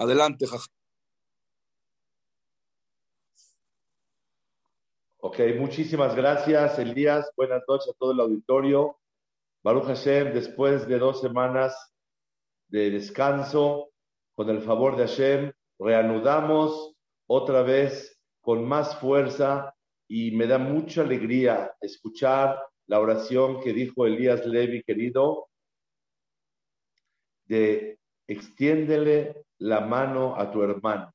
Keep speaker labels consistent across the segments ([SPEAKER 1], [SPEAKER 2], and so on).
[SPEAKER 1] Adelante, Jaja.
[SPEAKER 2] Ok, muchísimas gracias, Elías. Buenas noches a todo el auditorio. Baruch Hashem, después de dos semanas de descanso, con el favor de Hashem, reanudamos otra vez con más fuerza y me da mucha alegría escuchar la oración que dijo Elías Levi, querido, de extiéndele la mano a tu hermano,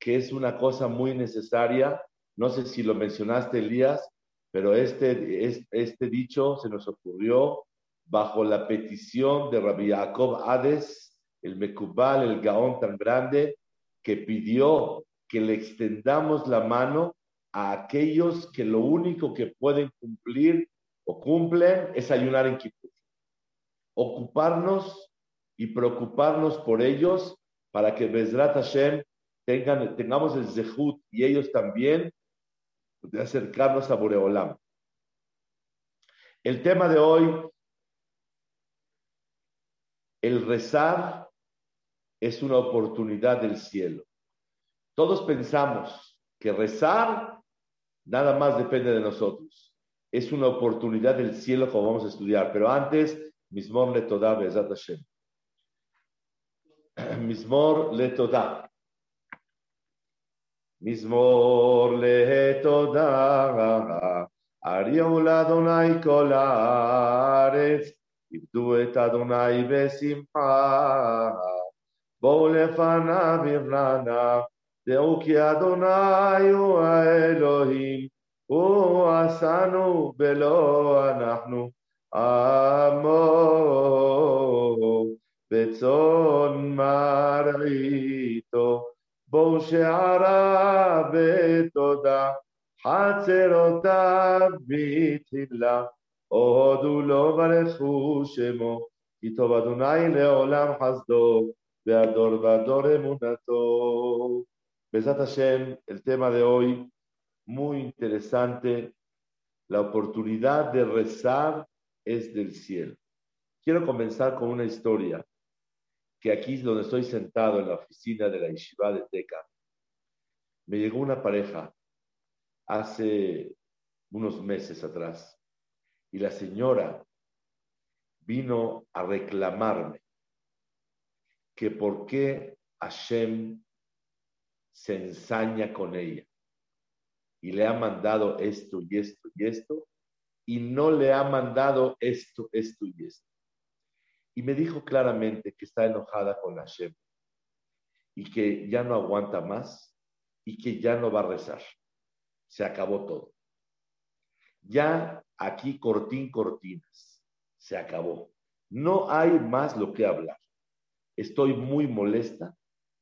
[SPEAKER 2] que es una cosa muy necesaria. No sé si lo mencionaste, Elías, pero este, este dicho se nos ocurrió bajo la petición de Rabbi Jacob Hades, el Mekubal, el Gaón tan grande, que pidió que le extendamos la mano a aquellos que lo único que pueden cumplir o cumplen es ayunar en Kippur. Ocuparnos y preocuparnos por ellos para que Bezrat Hashem tengan, tengamos el zehut y ellos también de acercarnos a Boreolam. El tema de hoy, el rezar es una oportunidad del cielo. Todos pensamos que rezar nada más depende de nosotros. Es una oportunidad del cielo como vamos a estudiar. Pero antes, Mismor le toda Bezat Hashem. מזמור לתודה. מזמור לתודה, אריהו לאדוני כל הארץ, עבדו את אדוני בשמחה. בואו לפניו יבלנה, דעו כי אדוני הוא האלוהים, הוא עשנו ולא אנחנו עמו. בצאן מרעיתו, בואו שערה בתודה, חצרותיו בתחילה. הודו לו ברכו שמו, כי טוב אדוני לעולם חסדו, והדור והדור אמונתו. Besat Hashem, el tema de hoy, muy interesante. La oportunidad de rezar es del cielo. Quiero comenzar con una historia que aquí es donde estoy sentado en la oficina de la Yeshiva de Teca. Me llegó una pareja hace unos meses atrás y la señora vino a reclamarme que por qué Hashem se ensaña con ella y le ha mandado esto y esto y esto y no le ha mandado esto, esto y esto. Y me dijo claramente que está enojada con Hashem y que ya no aguanta más y que ya no va a rezar. Se acabó todo. Ya aquí cortín cortinas. Se acabó. No hay más lo que hablar. Estoy muy molesta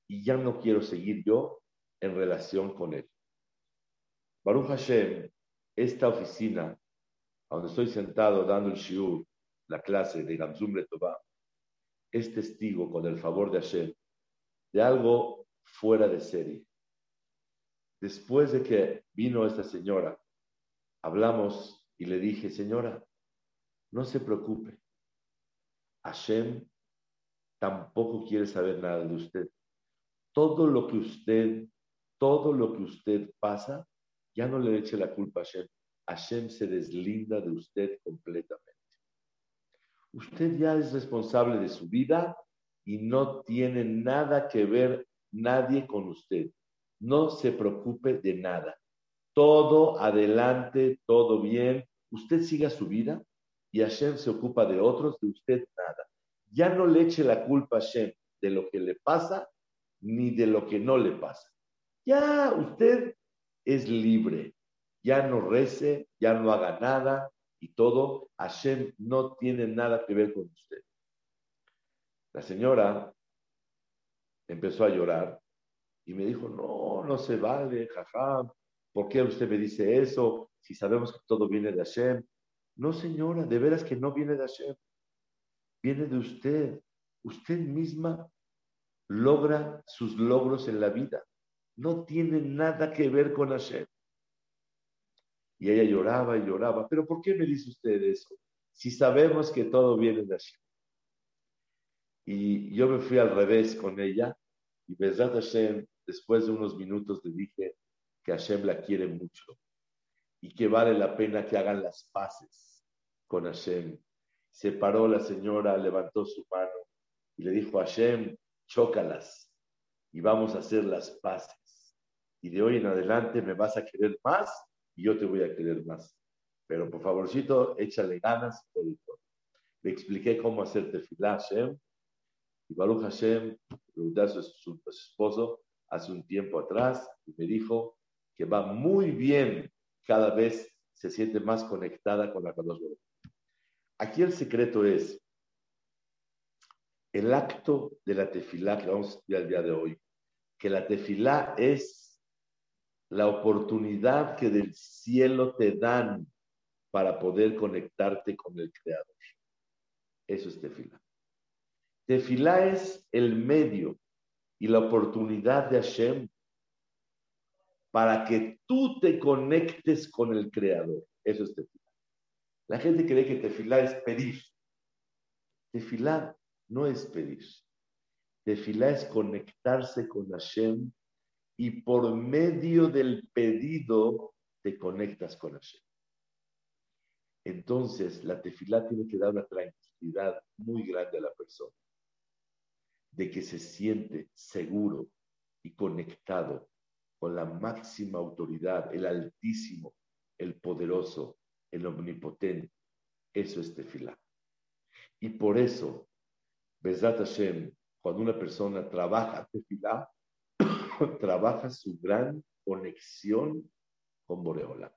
[SPEAKER 2] y ya no quiero seguir yo en relación con él. Baruch Hashem, esta oficina, donde estoy sentado dando el shiur, la clase de Gamzum Letová, es testigo, con el favor de Hashem, de algo fuera de serie. Después de que vino esta señora, hablamos y le dije, señora, no se preocupe. Hashem tampoco quiere saber nada de usted. Todo lo que usted, todo lo que usted pasa, ya no le eche la culpa a Hashem. Hashem se deslinda de usted completamente. Usted ya es responsable de su vida y no tiene nada que ver nadie con usted. No se preocupe de nada todo adelante, todo bien, usted siga su vida y Hashem se ocupa de otros, de usted nada. Ya no le eche la culpa a Hashem de lo que le pasa ni de lo que no le pasa. Ya usted es libre, ya no rece, ya no haga nada todo. Hashem no tiene nada que ver con usted. La señora empezó a llorar y me dijo, no, no se vale, jaja, ¿por qué usted me dice eso? Si sabemos que todo viene de Hashem. No, señora, de veras que no viene de Hashem. Viene de usted. Usted misma logra sus logros en la vida. No tiene nada que ver con Hashem. Y ella lloraba y lloraba. ¿Pero por qué me dice usted eso? Si sabemos que todo viene de Hashem. Y yo me fui al revés con ella. Y Bezrat Hashem, después de unos minutos, le dije que Hashem la quiere mucho. Y que vale la pena que hagan las paces con Hashem. Se paró la señora, levantó su mano y le dijo a Hashem, chócalas y vamos a hacer las paces. Y de hoy en adelante me vas a querer más y yo te voy a querer más. Pero por favorcito, échale ganas por Le expliqué cómo hacer tefilá a Hashem. Y Baruch Hashem preguntó a su, esposo hace un tiempo atrás y me dijo que va muy bien cada vez se siente más conectada con la Kadosh Aquí el secreto es el acto de la tefilá que vamos a estudiar el día de hoy, que la tefilá es la oportunidad que del cielo te dan para poder conectarte con el Creador. Eso es tefilá. Tefilá es el medio y la oportunidad de Hashem para que tú te conectes con el Creador. Eso es tefilá. La gente cree que tefilá es pedir. Tefilá no es pedir. Tefilá es conectarse con Hashem y por medio del pedido te conectas con Hashem. Entonces, la tefilá tiene que dar una tranquilidad muy grande a la persona, de que se siente seguro y conectado con la máxima autoridad, el altísimo, el poderoso, el omnipotente. Eso es tefilá. Y por eso Besat Hashem, cuando una persona trabaja tefilá, trabaja su gran conexión con Boreola.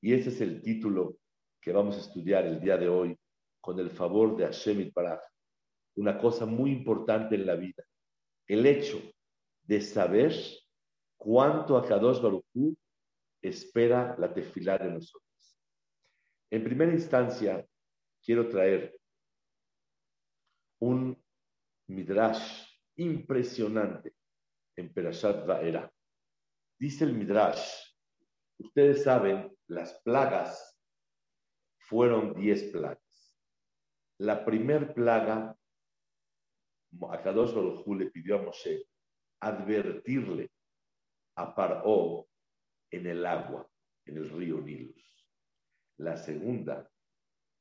[SPEAKER 2] Y ese es el título que vamos a estudiar el día de hoy con el favor de Hashem Baraj. Una cosa muy importante en la vida, el hecho de saber cuánto Akadosh Baruch espera la tefilá de nosotros. En primera instancia, quiero traer un midrash impresionante en Perashat Vaera. Dice el midrash, ustedes saben, las plagas fueron diez plagas. La primer plaga, Akadosh Baruj le pidió a Moshe advertirle a Paró en el agua, en el río Nilus. La segunda,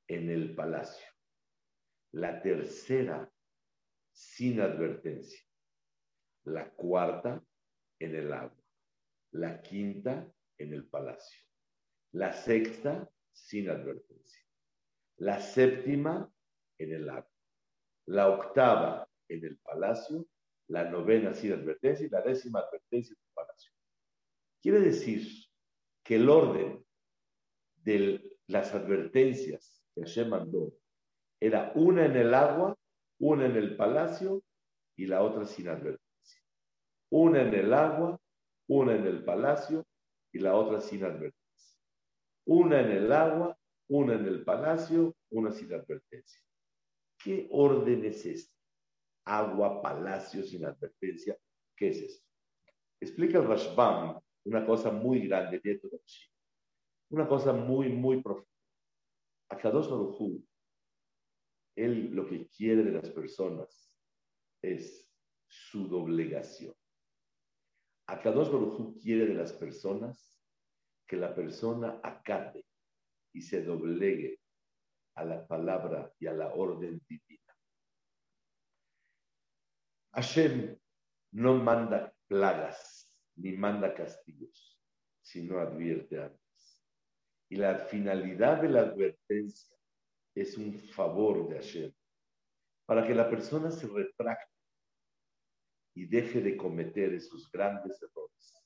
[SPEAKER 2] en el palacio. La tercera, sin advertencia. La cuarta, en el agua. La quinta, en el palacio. La sexta, sin advertencia. La séptima, en el agua. La octava, en el palacio. La novena, sin advertencia. Y la décima, advertencia en el palacio. Quiere decir que el orden de las advertencias que Hashem mandó era una en el agua, una en el palacio y la otra sin advertencia. Una en el agua, una en el palacio y la otra sin advertencia. Una en el agua, una en el palacio, una sin advertencia. ¿Qué orden es este? Agua, palacio, sin advertencia. ¿Qué es esto? Explica el Rashbam una cosa muy grande, una cosa muy, muy profunda. Akadosh Baruj él lo que quiere de las personas es su doblegación. Akadosh Baruj quiere de las personas que la persona acate y se doblegue a la palabra y a la orden divina. Hashem no manda plagas ni manda castigos, sino advierte antes. Y la finalidad de la advertencia es un favor de Hashem, para que la persona se retracte y deje de cometer esos grandes errores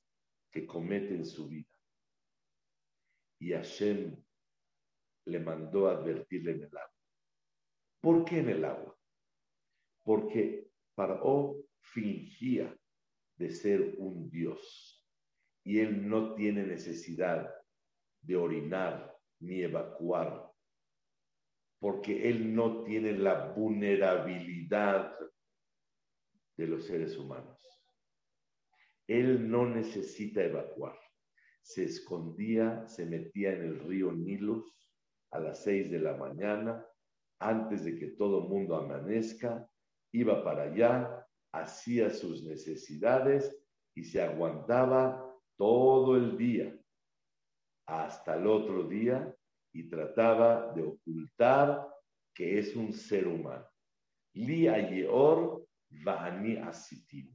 [SPEAKER 2] que comete en su vida. Y Hashem le mandó advertirle en el agua. ¿Por qué en el agua? Porque Paró fingía de ser un Dios y él no tiene necesidad de orinar ni evacuar porque él no tiene la vulnerabilidad de los seres humanos. Él no necesita evacuar. Se escondía, se metía en el río Nilus a las seis de la mañana, antes de que todo mundo amanezca, iba para allá, hacía sus necesidades y se aguantaba todo el día hasta el otro día y trataba de ocultar que es un ser humano. Li ayeor vani asitim.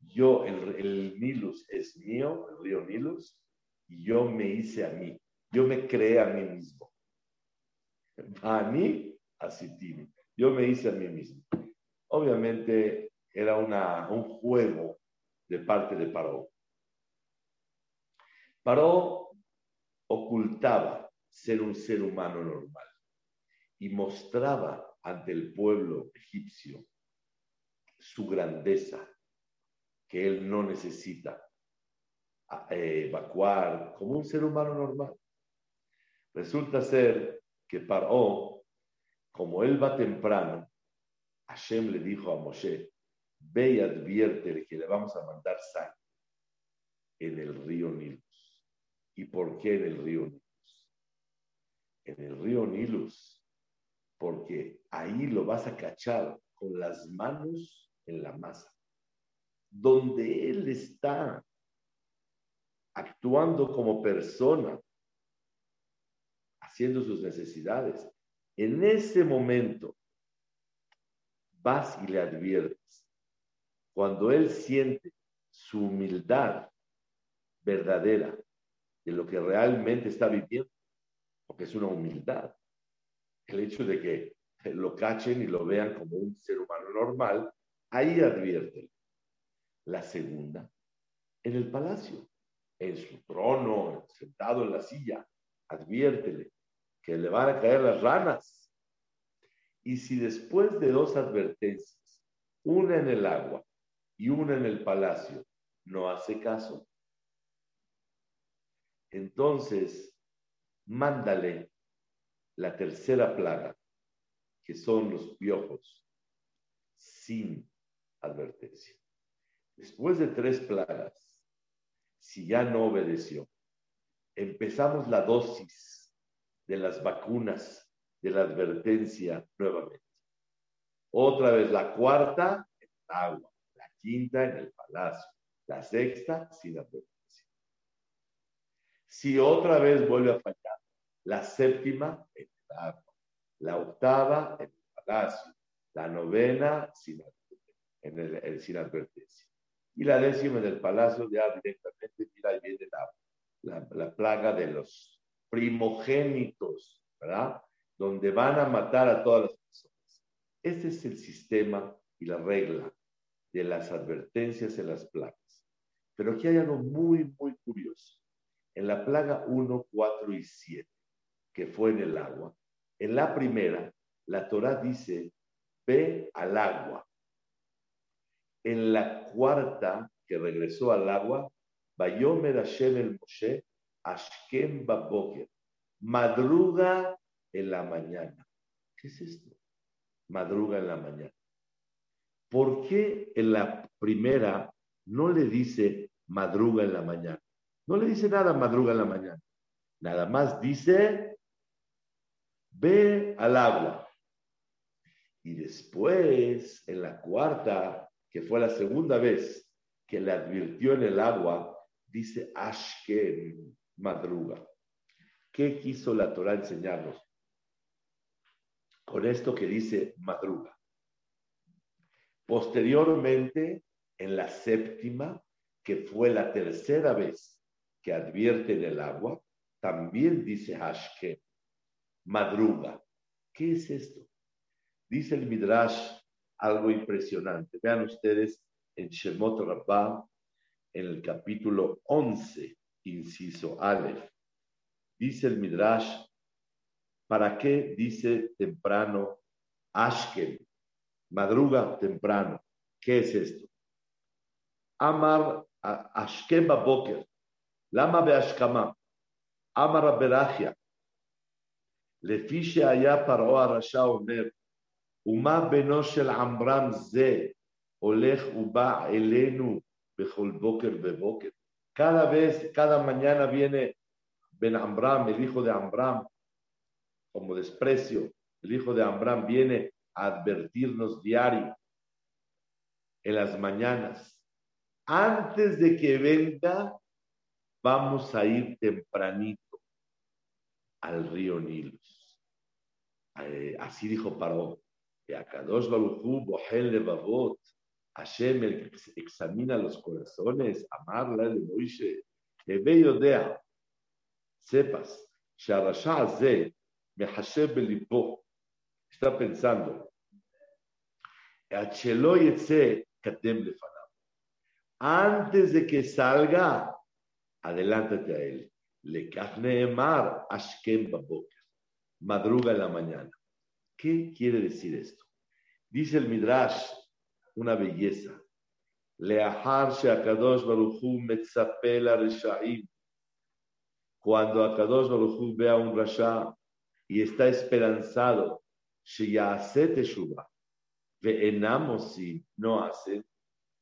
[SPEAKER 2] Yo, el, el Nilus es mío, el río Nilus, y yo me hice a mí. Yo me creé a mí mismo. Vani asitim. Yo me hice a mí mismo. Obviamente era una, un juego de parte de Paró. Paró ocultaba ser un ser humano normal y mostraba ante el pueblo egipcio su grandeza, que él no necesita eh, evacuar como un ser humano normal. Resulta ser que Paró, como él va temprano, Hashem le dijo a Moshe, ve y adviértele que le vamos a mandar sangre en el río Nilus. ¿Y por qué en el río Nilus? en el río Nilus, porque ahí lo vas a cachar con las manos en la masa, donde él está actuando como persona, haciendo sus necesidades. En ese momento vas y le adviertes. Cuando él siente su humildad verdadera de lo que realmente está viviendo, porque es una humildad. El hecho de que lo cachen y lo vean como un ser humano normal, ahí advierte. La segunda, en el palacio, en su trono, sentado en la silla, adviértele que le van a caer las ranas. Y si después de dos advertencias, una en el agua y una en el palacio, no hace caso, entonces mándale la tercera plaga, que son los piojos, sin advertencia. Después de tres plagas, si ya no obedeció, empezamos la dosis de las vacunas de la advertencia nuevamente. Otra vez la cuarta en el agua, la quinta en el palacio, la sexta sin advertencia. Si otra vez vuelve a fallar, la séptima en el agua, la octava en el palacio, la novena sin, en el, sin advertencia. Y la décima en el palacio ya directamente, mira, ahí viene la, la, plaga de los primogénitos, ¿verdad? Donde van a matar a todas las personas. Este es el sistema y la regla de las advertencias en las plagas. Pero aquí hay algo muy, muy curioso. En la plaga 1, 4 y 7 que fue en el agua. En la primera, la Torah dice, ve al agua. En la cuarta, que regresó al agua, Bayomer Hashem el Moshe, Ashkem Baboker, madruga en la mañana. ¿Qué es esto? Madruga en la mañana. ¿Por qué en la primera no le dice madruga en la mañana? No le dice nada madruga en la mañana. Nada más dice ve al agua. Y después, en la cuarta, que fue la segunda vez que le advirtió en el agua, dice Ashken, madruga. ¿Qué quiso la Torah enseñarnos? Con esto que dice madruga. Posteriormente, en la séptima, que fue la tercera vez que advierte en el agua, también dice Ashken, madruga. ¿Qué es esto? Dice el Midrash algo impresionante. Vean ustedes en Shemot Rabbah, en el capítulo 11, inciso Aleph, dice el Midrash, ¿para qué dice temprano Ashken? Madruga temprano. ¿Qué es esto? Amar Ashken Baboker, Lama Beashkama, Amar Berachia, Lefishe Aya Paroa Rasha Omer, ומה בנו של עמרם זה הולך ובא אלינו בכל בוקר ובוקר. Cada vez, cada mañana viene Ben Amram, el hijo de Amram, como desprecio, el hijo de Amram viene a advertirnos diario en las mañanas. Antes de que venga, vamos a ir tempranito al río Nilus. Eh, así dijo Paró. Akadosh Baruchu, Bohel Levavot, Hashem examina los corazones, amarla de Moishe, Yodea, sepas, Sharasha Ze, Mehashem Belipo, está pensando, Achelo Yetze Katem Lefanam. Antes de que salga, adelántate a él. Le Mar Ashkem Baboker, madruga en la mañana. ¿Qué quiere decir esto? Dice el Midrash, una belleza. Leahar Akadosh Baruchu Metzapela Reshaim. Cuando Akadosh Baruchu ve a un Rasha y está esperanzado, Sheyase Teshuva, enamos si no hace,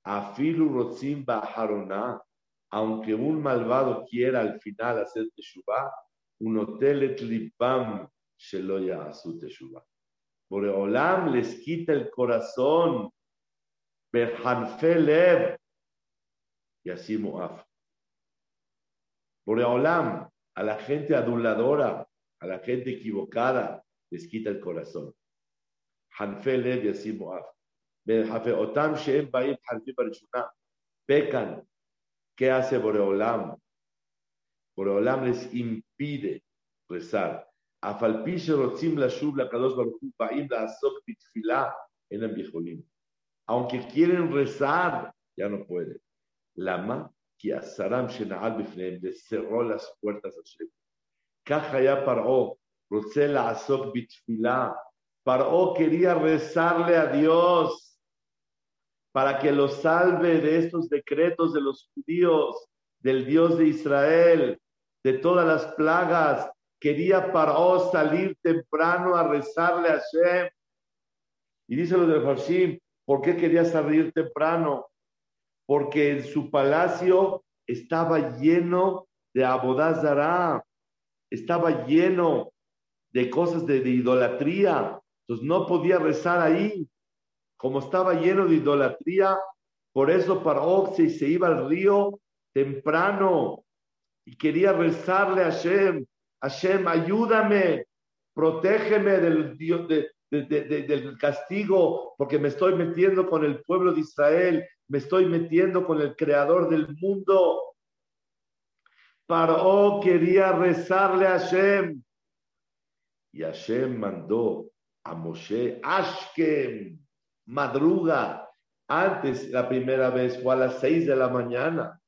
[SPEAKER 2] Afilu Rotzim Baharona, aunque un malvado quiera al final hacer Teshuvah, un hotel et libam shelo ya'asu Teshuvah. Boreolam les quita el corazón, Berhanfelev, y así Moaf. Boreolam, a la gente aduladora, a la gente equivocada, les quita el corazón. Hanfelev y así Moaf. Otam Hanfi Barishuna, pecan. ¿Qué hace Boreolam? Boreolam les impide rezar. Aunque quieren rezar, ya no pueden. Lama, que Asaram Shenaal Bifneem, les cerró las puertas a Shem. Kaja ya paró, Rosela Asok Bitfila. Paró quería rezarle a Dios para que lo salve de estos decretos de los judíos, del Dios de Israel, de todas las plagas, quería Paró salir temprano a rezarle a Shem. Y dice lo de Farshim, ¿por qué quería salir temprano? Porque en su palacio estaba lleno de abodazará, estaba lleno de cosas de, idolatría. Entonces no podía rezar ahí. Como estaba lleno de idolatría, por eso Paró se, se iba al río temprano y quería rezarle a Shem. Hashem, ayúdame, protégeme del, castigo, porque me estoy metiendo con el pueblo de Israel, me estoy metiendo con el creador del mundo. Paró quería rezarle a Hashem. Y Hashem mandó a Moshe, Ashkem, madruga. Antes, la primera vez fue a las seis de la mañana.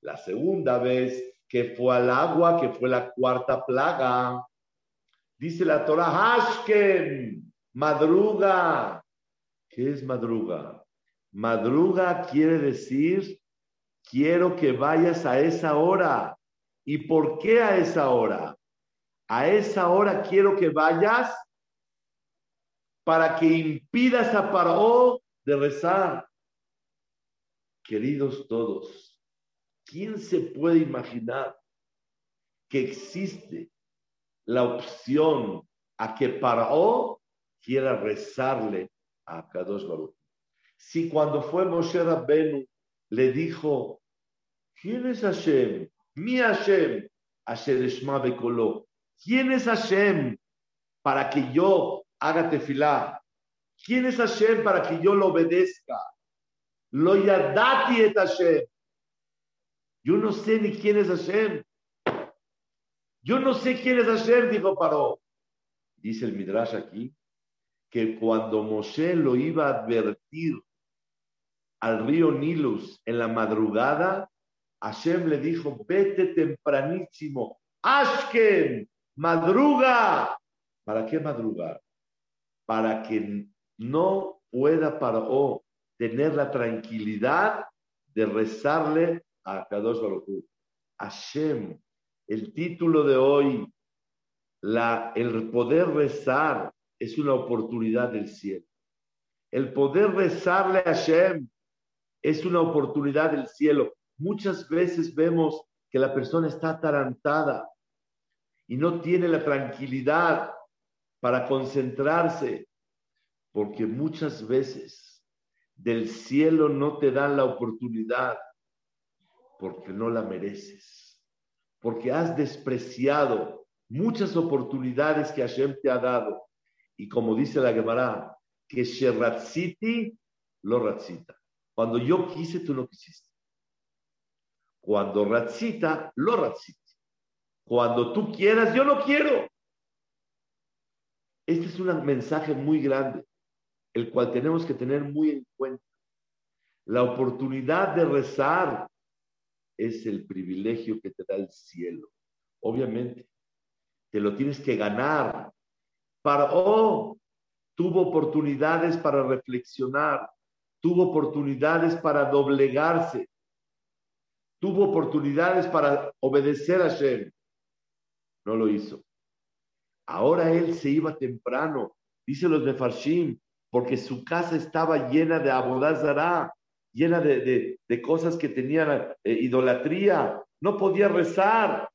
[SPEAKER 2] La segunda vez que fue al agua, que fue la cuarta plaga. Dice la Torah, Hashken, madruga. ¿Qué es madruga? Madruga quiere decir, quiero que vayas a esa hora. ¿Y por qué a esa hora? A esa hora quiero que vayas para que impidas a Paró de rezar. Queridos todos, ¿Quién se puede imaginar que existe la opción a que Paró quiera rezarle a Kadosh Baruch? Si cuando fue Moshe Rabbenu le dijo, ¿quién es Hashem? Mi Hashem, Asher Eshma Bekoló. ¿Quién es Hashem para que yo haga tefilá? ¿Quién es Hashem para que yo lo obedezca? Lo yadati et Hashem. Yo no sé ni quién es Hashem. Yo no sé quién es Hashem, dijo Paró. Dice el Midrash aquí que cuando Moshe lo iba a advertir al río Nilus en la madrugada, Hashem le dijo, vete tempranísimo, Ashken, madruga. ¿Para qué madrugar? Para que no pueda Paró tener la tranquilidad de rezarle a Kadosh Baruch Hu. Hashem, el título de hoy, la, el poder rezar es una oportunidad del cielo. El poder rezarle a Hashem es una oportunidad del cielo. Muchas veces vemos que la persona está atarantada y no tiene la tranquilidad para concentrarse, porque muchas veces del cielo no te dan la oportunidad porque no la mereces, porque has despreciado muchas oportunidades que Hashem te ha dado. Y como dice la Gemara, que Sheratziti lo ratzita. Cuando yo quise, tú no quisiste. Cuando ratzita, lo ratzita. Cuando tú quieras, yo no quiero. Este es un mensaje muy grande, el cual tenemos que tener muy en cuenta. La oportunidad de rezar es el privilegio que te da el cielo. Obviamente, te lo tienes que ganar. Para, oh, tuvo oportunidades para reflexionar, tuvo oportunidades para doblegarse, tuvo oportunidades para obedecer a Shem. No lo hizo. Ahora él se iba temprano, dice los de Farshim, porque su casa estaba llena de abodazará, llena de, cosas que tenían eh, idolatría. No podía rezar.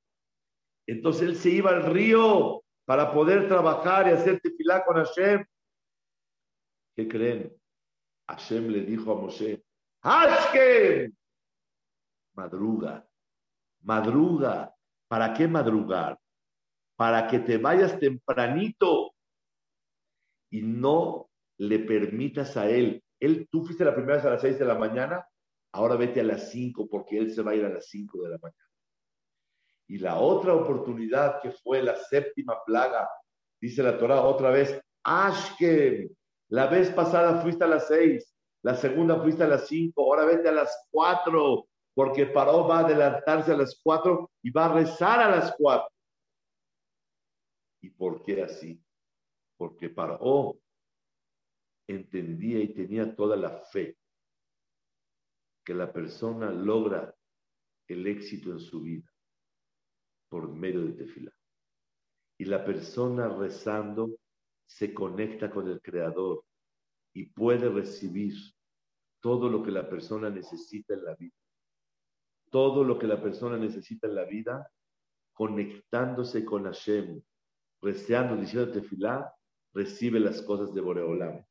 [SPEAKER 2] Entonces él se iba al río para poder trabajar y hacer tefilá con Hashem. ¿Qué creen? Hashem le dijo a Moshe, ¡Hashkem! Madruga, madruga. ¿Para qué madrugar? Para que te vayas tempranito y no le permitas a él. Él, tú fuiste la primera vez a las seis de la mañana, ahora vete a las cinco porque él se va a ir a las cinco de la mañana. Y la otra oportunidad que fue la séptima plaga, dice la Torah otra vez, Ashkem, la vez pasada fuiste a las seis, la segunda fuiste a las cinco, ahora vete a las cuatro, porque Paró va a adelantarse a las cuatro y va a rezar a las cuatro. ¿Y por qué así? Porque Paró entendía y tenía toda la fe que la persona logra el éxito en su vida por medio de tefila. Y la persona rezando se conecta con el Creador y puede recibir todo lo que la persona necesita en la vida. Todo lo que la persona necesita en la vida, conectándose con Hashem, rezando, diciendo tefilá, recibe las cosas de Boreolam.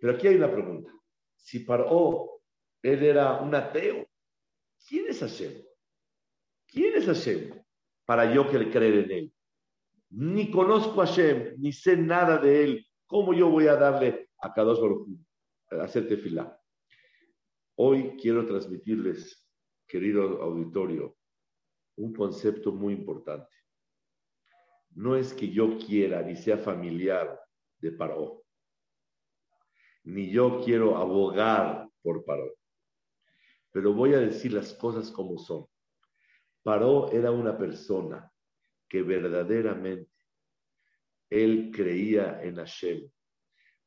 [SPEAKER 2] Pero aquí hay una pregunta. Si Paró, él era un ateo, ¿quién es Hashem? ¿Quién es Hashem para yo que creer en él? Ni conozco a Hashem, ni sé nada de él. ¿Cómo yo voy a darle a Kadosh Baruj a hacer tefilá? Hoy quiero transmitirles, querido auditorio, un concepto muy importante. No es que yo quiera ni sea familiar de Paró, ni yo quiero abogar por Paró, pero voy a decir las cosas como son. Paró era una persona que verdaderamente él creía en Hashem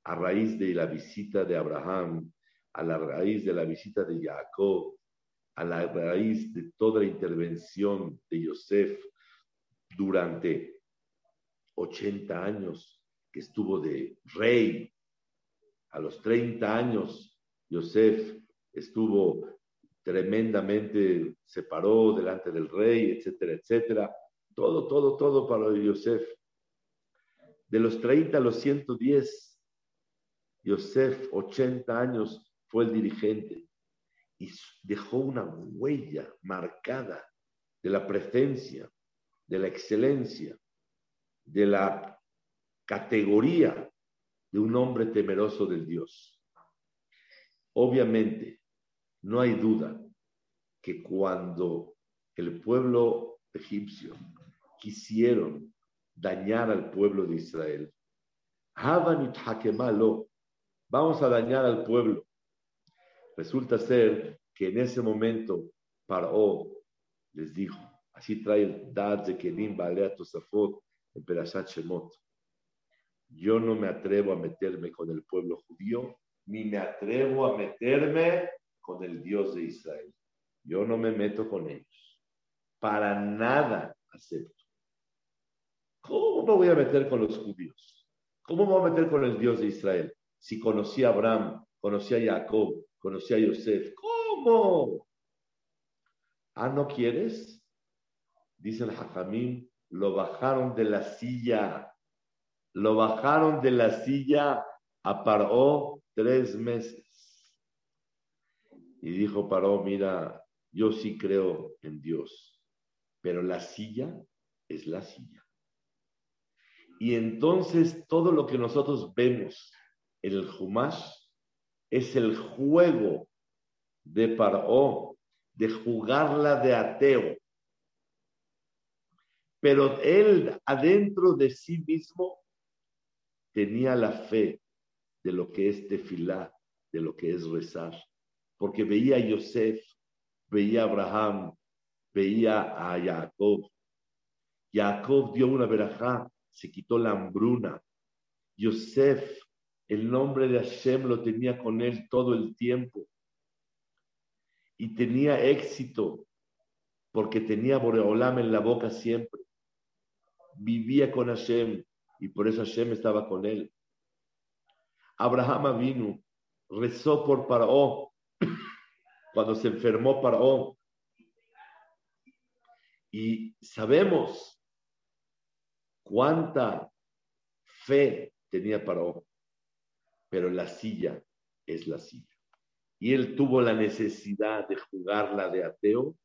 [SPEAKER 2] a raíz de la visita de Abraham, a la raíz de la visita de Jacob, a la raíz de toda la intervención de Yosef durante 80 años que estuvo de rey. A los 30 años, Yosef estuvo tremendamente, se paró delante del rey, etcétera, etcétera. Todo, todo, todo para Yosef. De los 30 a los 110, Yosef, 80 años, fue el dirigente y dejó una huella marcada de la presencia, de la excelencia, de la categoría de un hombre temeroso del Dios. Obviamente, no hay duda que cuando el pueblo egipcio quisieron dañar al pueblo de Israel. Vamos a dañar al pueblo. Resulta ser que en ese momento Paró les dijo, así trae el Dad de Kenim Balea Tosafot en Perashat Shemot. Yo no me atrevo a meterme con el pueblo judío, ni me atrevo a meterme con el Dios de Israel. Yo no me meto con ellos. Para nada acepto. ¿Cómo me voy a meter con los judíos? ¿Cómo me voy a meter con el Dios de Israel? Si conocí a Abraham, conocí a Jacob, conocí a Yosef. ¿Cómo? Ah, ¿no quieres? Dice el Hajamim, lo bajaron de la silla. Lo bajaron de la silla a Paró tres meses. Y dijo Paró, mira, yo sí creo en Dios, pero la silla es la silla. Y entonces todo lo que nosotros vemos en el Humash es el juego de Paró, de jugarla de ateo. Pero él adentro de sí mismo tenía la fe de lo que es tefilá, de lo que es rezar. Porque veía a Yosef, veía a Abraham, veía a Jacob. Jacob dio una verajá, se quitó la hambruna. Yosef, el nombre de Hashem lo tenía con él todo el tiempo. Y tenía éxito porque tenía Boreolam en la boca siempre. Vivía con Hashem y por eso Hashem estaba con él. Abraham vino, rezó por Paró cuando se enfermó Paró. Y sabemos cuánta fe tenía Paró, pero la silla es la silla. Y él tuvo la necesidad de jugarla de ateo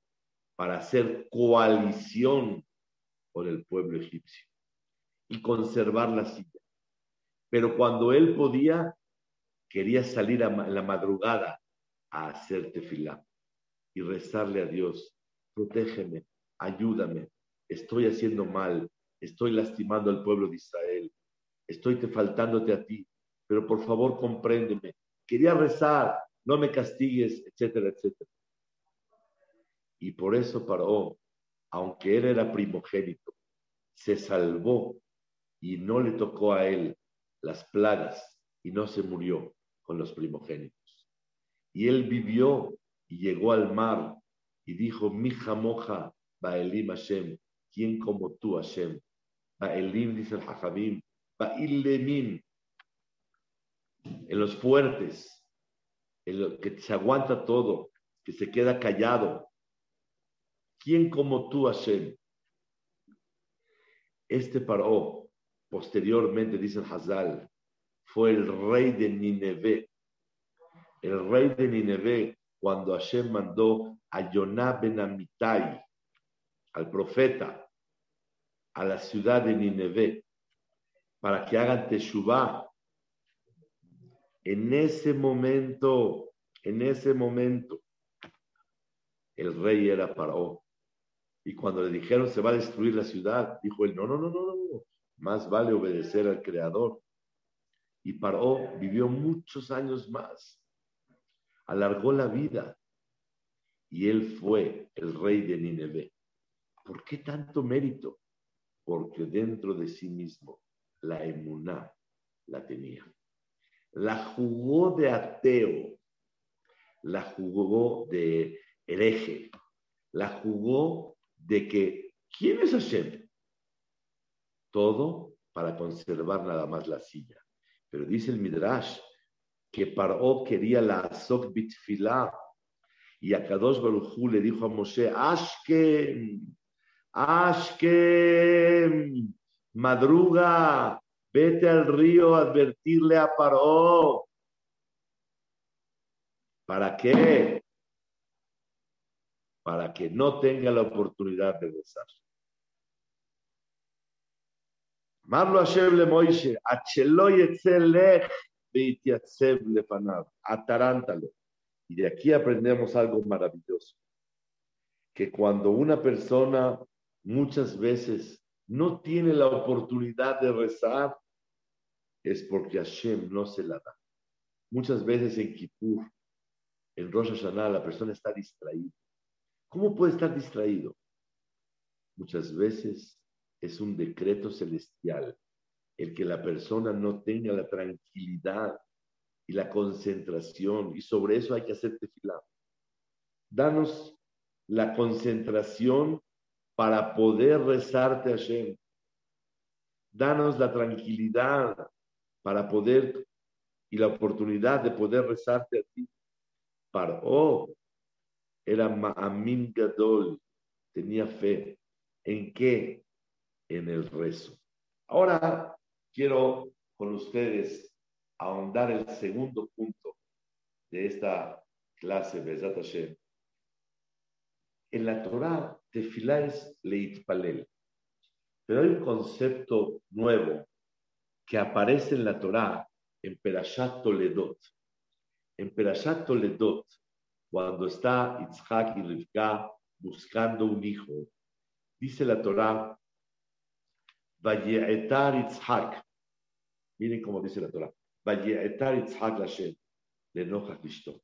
[SPEAKER 2] para hacer coalición con el pueblo egipcio y conservar la silla. Pero cuando él podía, quería salir a la madrugada a hacer tefilá y rezarle a Dios, protégeme, ayúdame, estoy haciendo mal, estoy lastimando al pueblo de Israel, estoy te faltándote a ti, pero por favor compréndeme. Quería rezar, no me castigues, etcétera, etcétera. Y por eso Paró, aunque él era primogénito, se salvó y no le tocó a él las plagas y no se murió con los primogénitos. Y él vivió y llegó al mar y dijo, Mija moja, Baelim Hashem, ¿quién como tú Hashem? Baelim, dice el Hajabim, en los fuertes, en lo que se aguanta todo, que se queda callado. ¿Quién como tú Hashem? Este paró Posteriormente, dice Hazal, fue el rey de Nineveh. El rey de Nineveh, cuando Hashem mandó a Yonah ben Amitai, al profeta, a la ciudad de Nineveh, para que hagan Teshuvah. En ese momento, en ese momento, el rey era Paró. Y cuando le dijeron se va a destruir la ciudad, dijo él, no, no, no, no, no, más vale obedecer al Creador. Y Paró vivió muchos años más, alargó la vida y él fue el rey de Nineveh. ¿Por qué tanto mérito? Porque dentro de sí mismo la emuná la tenía. La jugó de ateo, la jugó de hereje, la jugó de que, ¿quién es Hashem? Todo para conservar nada más la silla. Pero dice el Midrash que Paró quería la Azok Bitfilá y a Kadosh Barujú le dijo a Moshe, Ashkem, Ashkem, madruga, vete al río a advertirle a Paró. ¿Para qué? Para que no tenga la oportunidad de besar. Marlo Hashem le Moishe, Lefanav, atarántalo. Y de aquí aprendemos algo maravilloso, que cuando una persona muchas veces no tiene la oportunidad de rezar, es porque Hashem no se la da. Muchas veces en Kippur, en Rosh Hashanah, la persona está distraída. ¿Cómo puede estar distraído? Muchas veces es un decreto celestial el que la persona no tenga la tranquilidad y la concentración, y sobre eso hay que hacer tefilá. Danos la concentración para poder rezarte a Hashem. Danos la tranquilidad para poder y la oportunidad de poder rezarte a ti. Paró era Ma'amin Gadol, tenía fe. ¿En qué? En el rezo. Ahora quiero con ustedes ahondar el segundo punto de esta clase, Besat Hashem. En la Torah, tefilá es leitpalel. Pero hay un concepto nuevo que aparece en la Torah en Perashat Toledot. En Perashat Toledot, cuando está Itzhak y Rivka buscando un hijo, dice la Torah, Vaye'etar Itzhak. Miren cómo dice la Torah. Vaye'etar Itzhak Lashem, le enoja Cristo.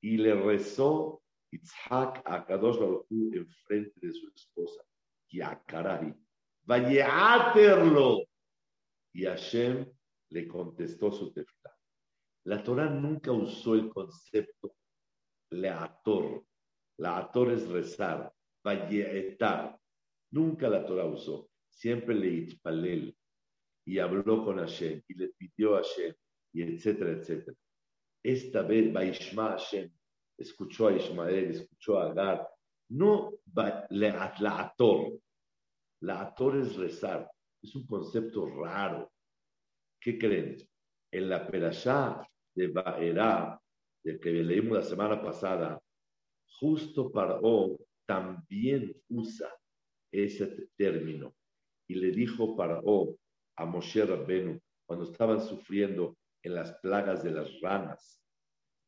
[SPEAKER 2] Y le rezó Itzhak a Kadosh Baruch en frente de su esposa, Yakarari. Vaye'aterlo. Y Hashem le contestó su tefilá. La Torah nunca usó el concepto leator. Leator es rezar, vayeetar. Nunca la Torah usó. Siempre le itpalel. Y habló con Hashem y le pidió a Hashem y etcétera, etcétera. Esta vez Vaishma Hashem escuchó a Ismael, escuchó a Agar. No leator. Leator es rezar. Es un concepto raro ¿Qué creen? En la perashá de Baerá, de que leímos la semana pasada, justo para O también usa ese término. Y le dijo para O a Moshe Rabbenu, cuando estaban sufriendo en las plagas de las ranas,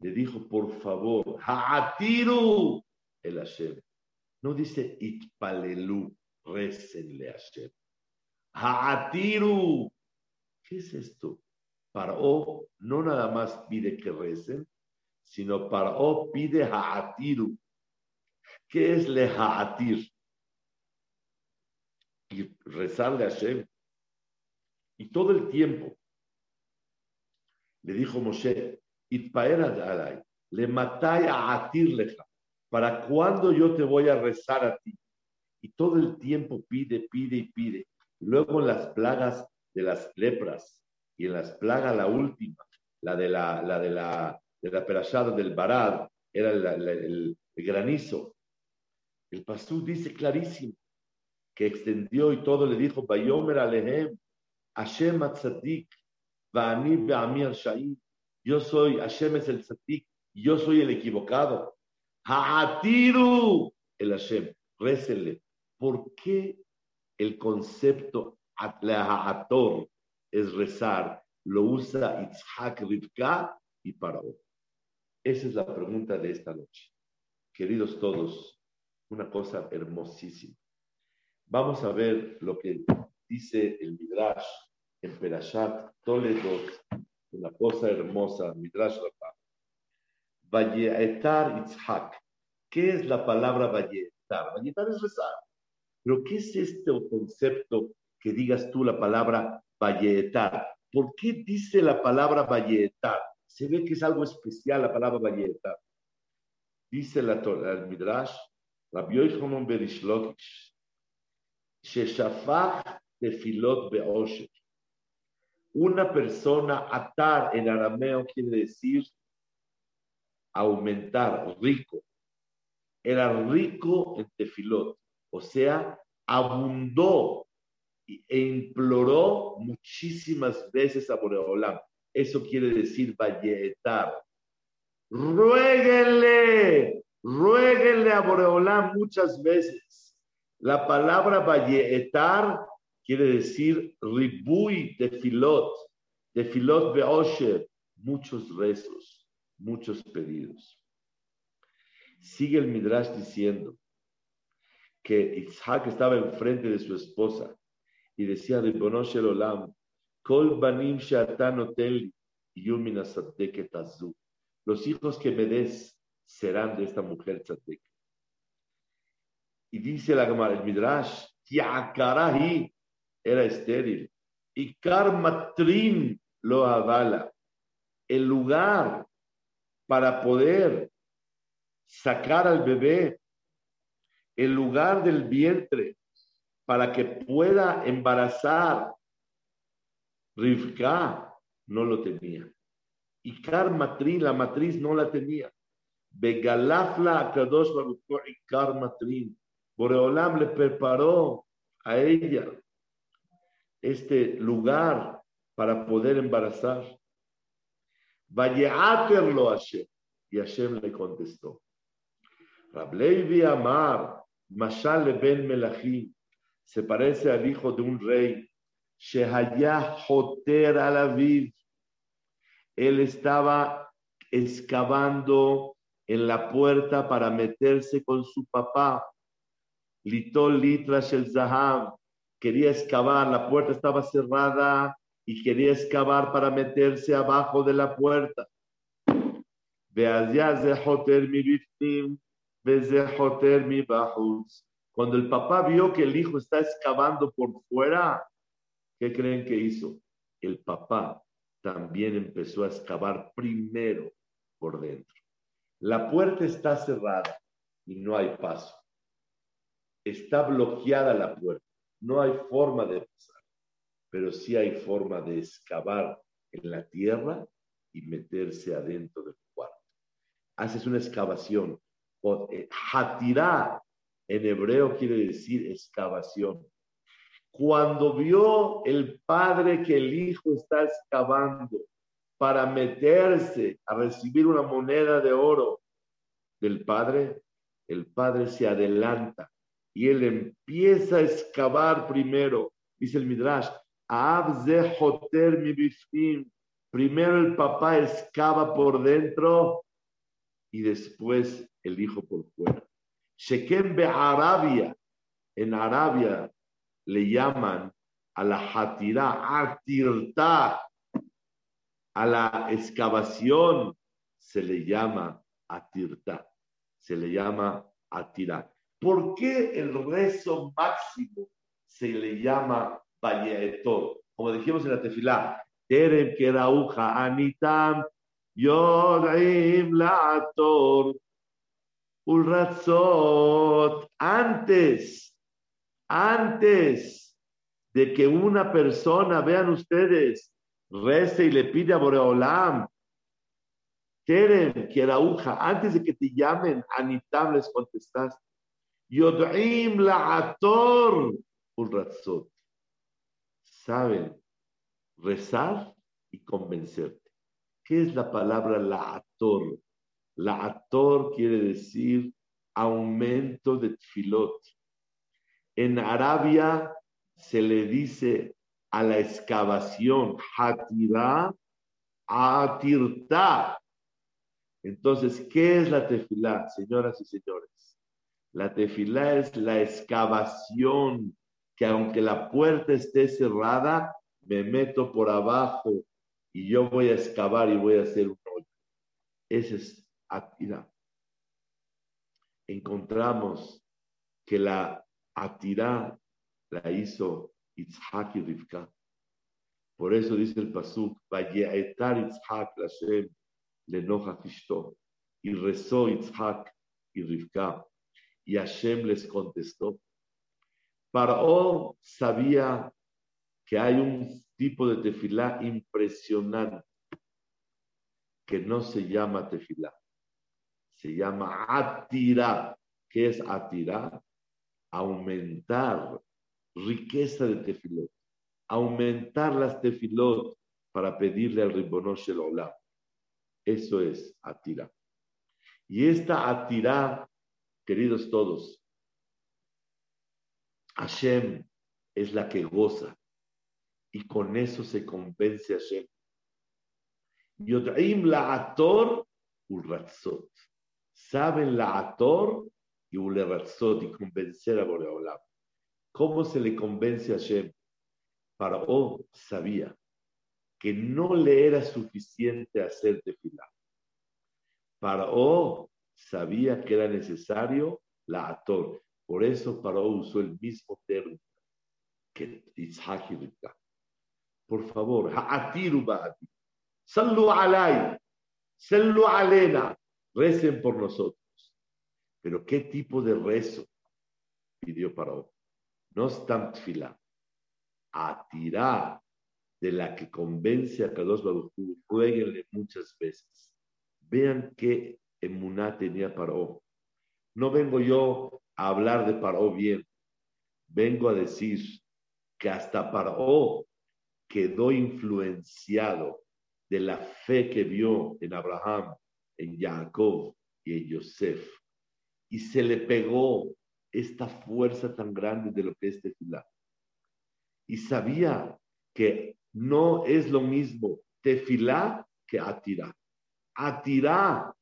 [SPEAKER 2] le dijo, por favor, Ha'atiru el Hashem. No dice Itpalelu, recenle Hashem. Ha'atiru ¿Qué es esto? Paró no nada más pide que recen, sino Paró pide ha'atiru. ¿Qué es le ha'atir? Y rezarle a Hashem. Y todo el tiempo le dijo Moshe, le matai a atir ¿Para cuándo yo te voy a rezar a ti? Y todo el tiempo pide, pide y pide. Luego las plagas de las lepras y en las plagas la última, la de la, la de la, de la del Barad, era el, granizo. El pastor dice clarísimo que extendió y todo le dijo, Bayomer Alehem, Hashem Atzadik, Vani Be'amir Shaim. Yo soy, Hashem es el Tzadik, yo soy el equivocado. Ha'atiru el Hashem, récele. ¿Por qué el concepto Ator es rezar, lo usa Itzhak Rivka y Paró. Esa es la pregunta de esta noche. Queridos todos, una cosa hermosísima. Vamos a ver lo que dice el Midrash en Perashat Toledo, una cosa hermosa, Midrash Rabbah. Valleetar Itzhak. ¿Qué es la palabra Valleetar? Valleetar es rezar. Pero ¿qué es este concepto que digas tú la palabra valletar. ¿Por qué dice la palabra valletar? Se ve que es algo especial la palabra valletar. Dice la el Midrash, Rabbi Yochanan Berishlokish, Sheshafach tefilot be'osher. Una persona atar en arameo quiere decir aumentar, rico. Era rico en tefilot, o sea, abundó e imploró muchísimas veces a Boreolam. Eso quiere decir valletar. Ruéguenle, ruéguenle a Boreolam muchas veces. La palabra valletar quiere decir ribui de filot, de filot beosher, muchos rezos, muchos pedidos. Sigue el Midrash diciendo que Isaac estaba enfrente de su esposa y decía, Ribono Shel Olam, Kol Banim Los hijos que me des serán de esta mujer tzaddik. Y dice la Gemara, el Midrash, Tiakarahi era estéril. Y Karmatrin lo avala. el lugar para poder sacar al bebé, el lugar del vientre para que pueda embarazar, Rivka no lo tenía. Y Car matriz, la matriz no la tenía. Begalafla Kadosh y Car matriz. Boreolam le preparó a ella este lugar para poder embarazar. Vayeaterlo Hashem. Y Hashem le contestó. Rableivi Amar, Mashal ben Melachim, se parece al hijo de un rey. Shehayah Hoter Alaviv. Él estaba excavando en la puerta para meterse con su papá. Litol Litrash el Zaham. Quería excavar, la puerta estaba cerrada y quería excavar para meterse abajo de la puerta. Cuando el papá vio que el hijo está excavando por fuera, ¿qué creen que hizo? El papá también empezó a excavar primero por dentro. La puerta está cerrada y no hay paso. Está bloqueada la puerta. No hay forma de pasar pero sí hay forma de excavar en la tierra y meterse adentro del cuarto. Haces una excavación. Eh, hatirá en hebreo quiere decir excavación. Cuando vio el padre que el hijo está excavando para meterse a recibir una moneda de oro del padre, el padre se adelanta y él empieza a excavar primero. Dice el Midrash, Primero el papá excava por dentro y después el hijo por fuera. Shekem Arabia, en Arabia le llaman a la hatirá, atirta, a la excavación se le llama atirta, se le llama atirá. ¿Por qué el rezo máximo se le llama como dijimos en la tefilá, Terem Kerauja Anitam Yodim Laator Ulratzot. Antes, antes de que una persona, vean ustedes, rece y le pide a Boreolam, Terem Kerauja, antes de que te llamen Anitam, les contestas, Yodim Laator Ulratzot saben rezar y convencerte. ¿Qué es la palabra la'ator? La'ator quiere decir aumento de tfilot. En Arabia se le dice a la excavación hatirá atirta. Entonces, ¿qué es la tefilá, señoras y señores? La tefilá es la excavación que aunque la puerta esté cerrada, me meto por abajo y yo voy a excavar y voy a hacer un hoyo. Esa es Atira. Encontramos que la Atira la hizo Itzhak y Rivka. Por eso dice el Pasuk, Vayetar Itzhak Lashem Lenoja Kishto. Y rezó Itzhak y Rivka. Y Hashem les contestó. Paró sabía que hay un tipo de tefilá impresionante que no se llama tefilá, se llama atirá. ¿Qué es atirá? Aumentar riqueza de tefilot, aumentar las tefilot para pedirle al Ribonosh el Olam. Eso es atirá. Y esta atirá, queridos todos, Hashem es la que goza y con eso se convence a Hashem. Yod'im la'ator ulratzot. Saben la'ator y ulratzot y convencer a Boreolam. ¿Cómo se le convence a Hashem? Paró sabía que no le era suficiente hacer tefilá. Paró sabía que era necesario la ator. Por eso Paró usó el mismo término que Isaac y Por favor, Sallu alay, sallu alena, recen por nosotros. Pero ¿qué tipo de rezo pidió Paró? No tfila, atirá de la que convence a Kadosh Baruj rueguenle muchas veces. Vean qué emuná tenía Paró. No vengo yo a hablar de Paró bien, vengo a decir que hasta Paró quedó influenciado de la fe que vio en Abraham, en Jacob y en Yosef. Y se le pegó esta fuerza tan grande de lo que es tefilá. Y sabía que no es lo mismo tefilá que atirá. Atirá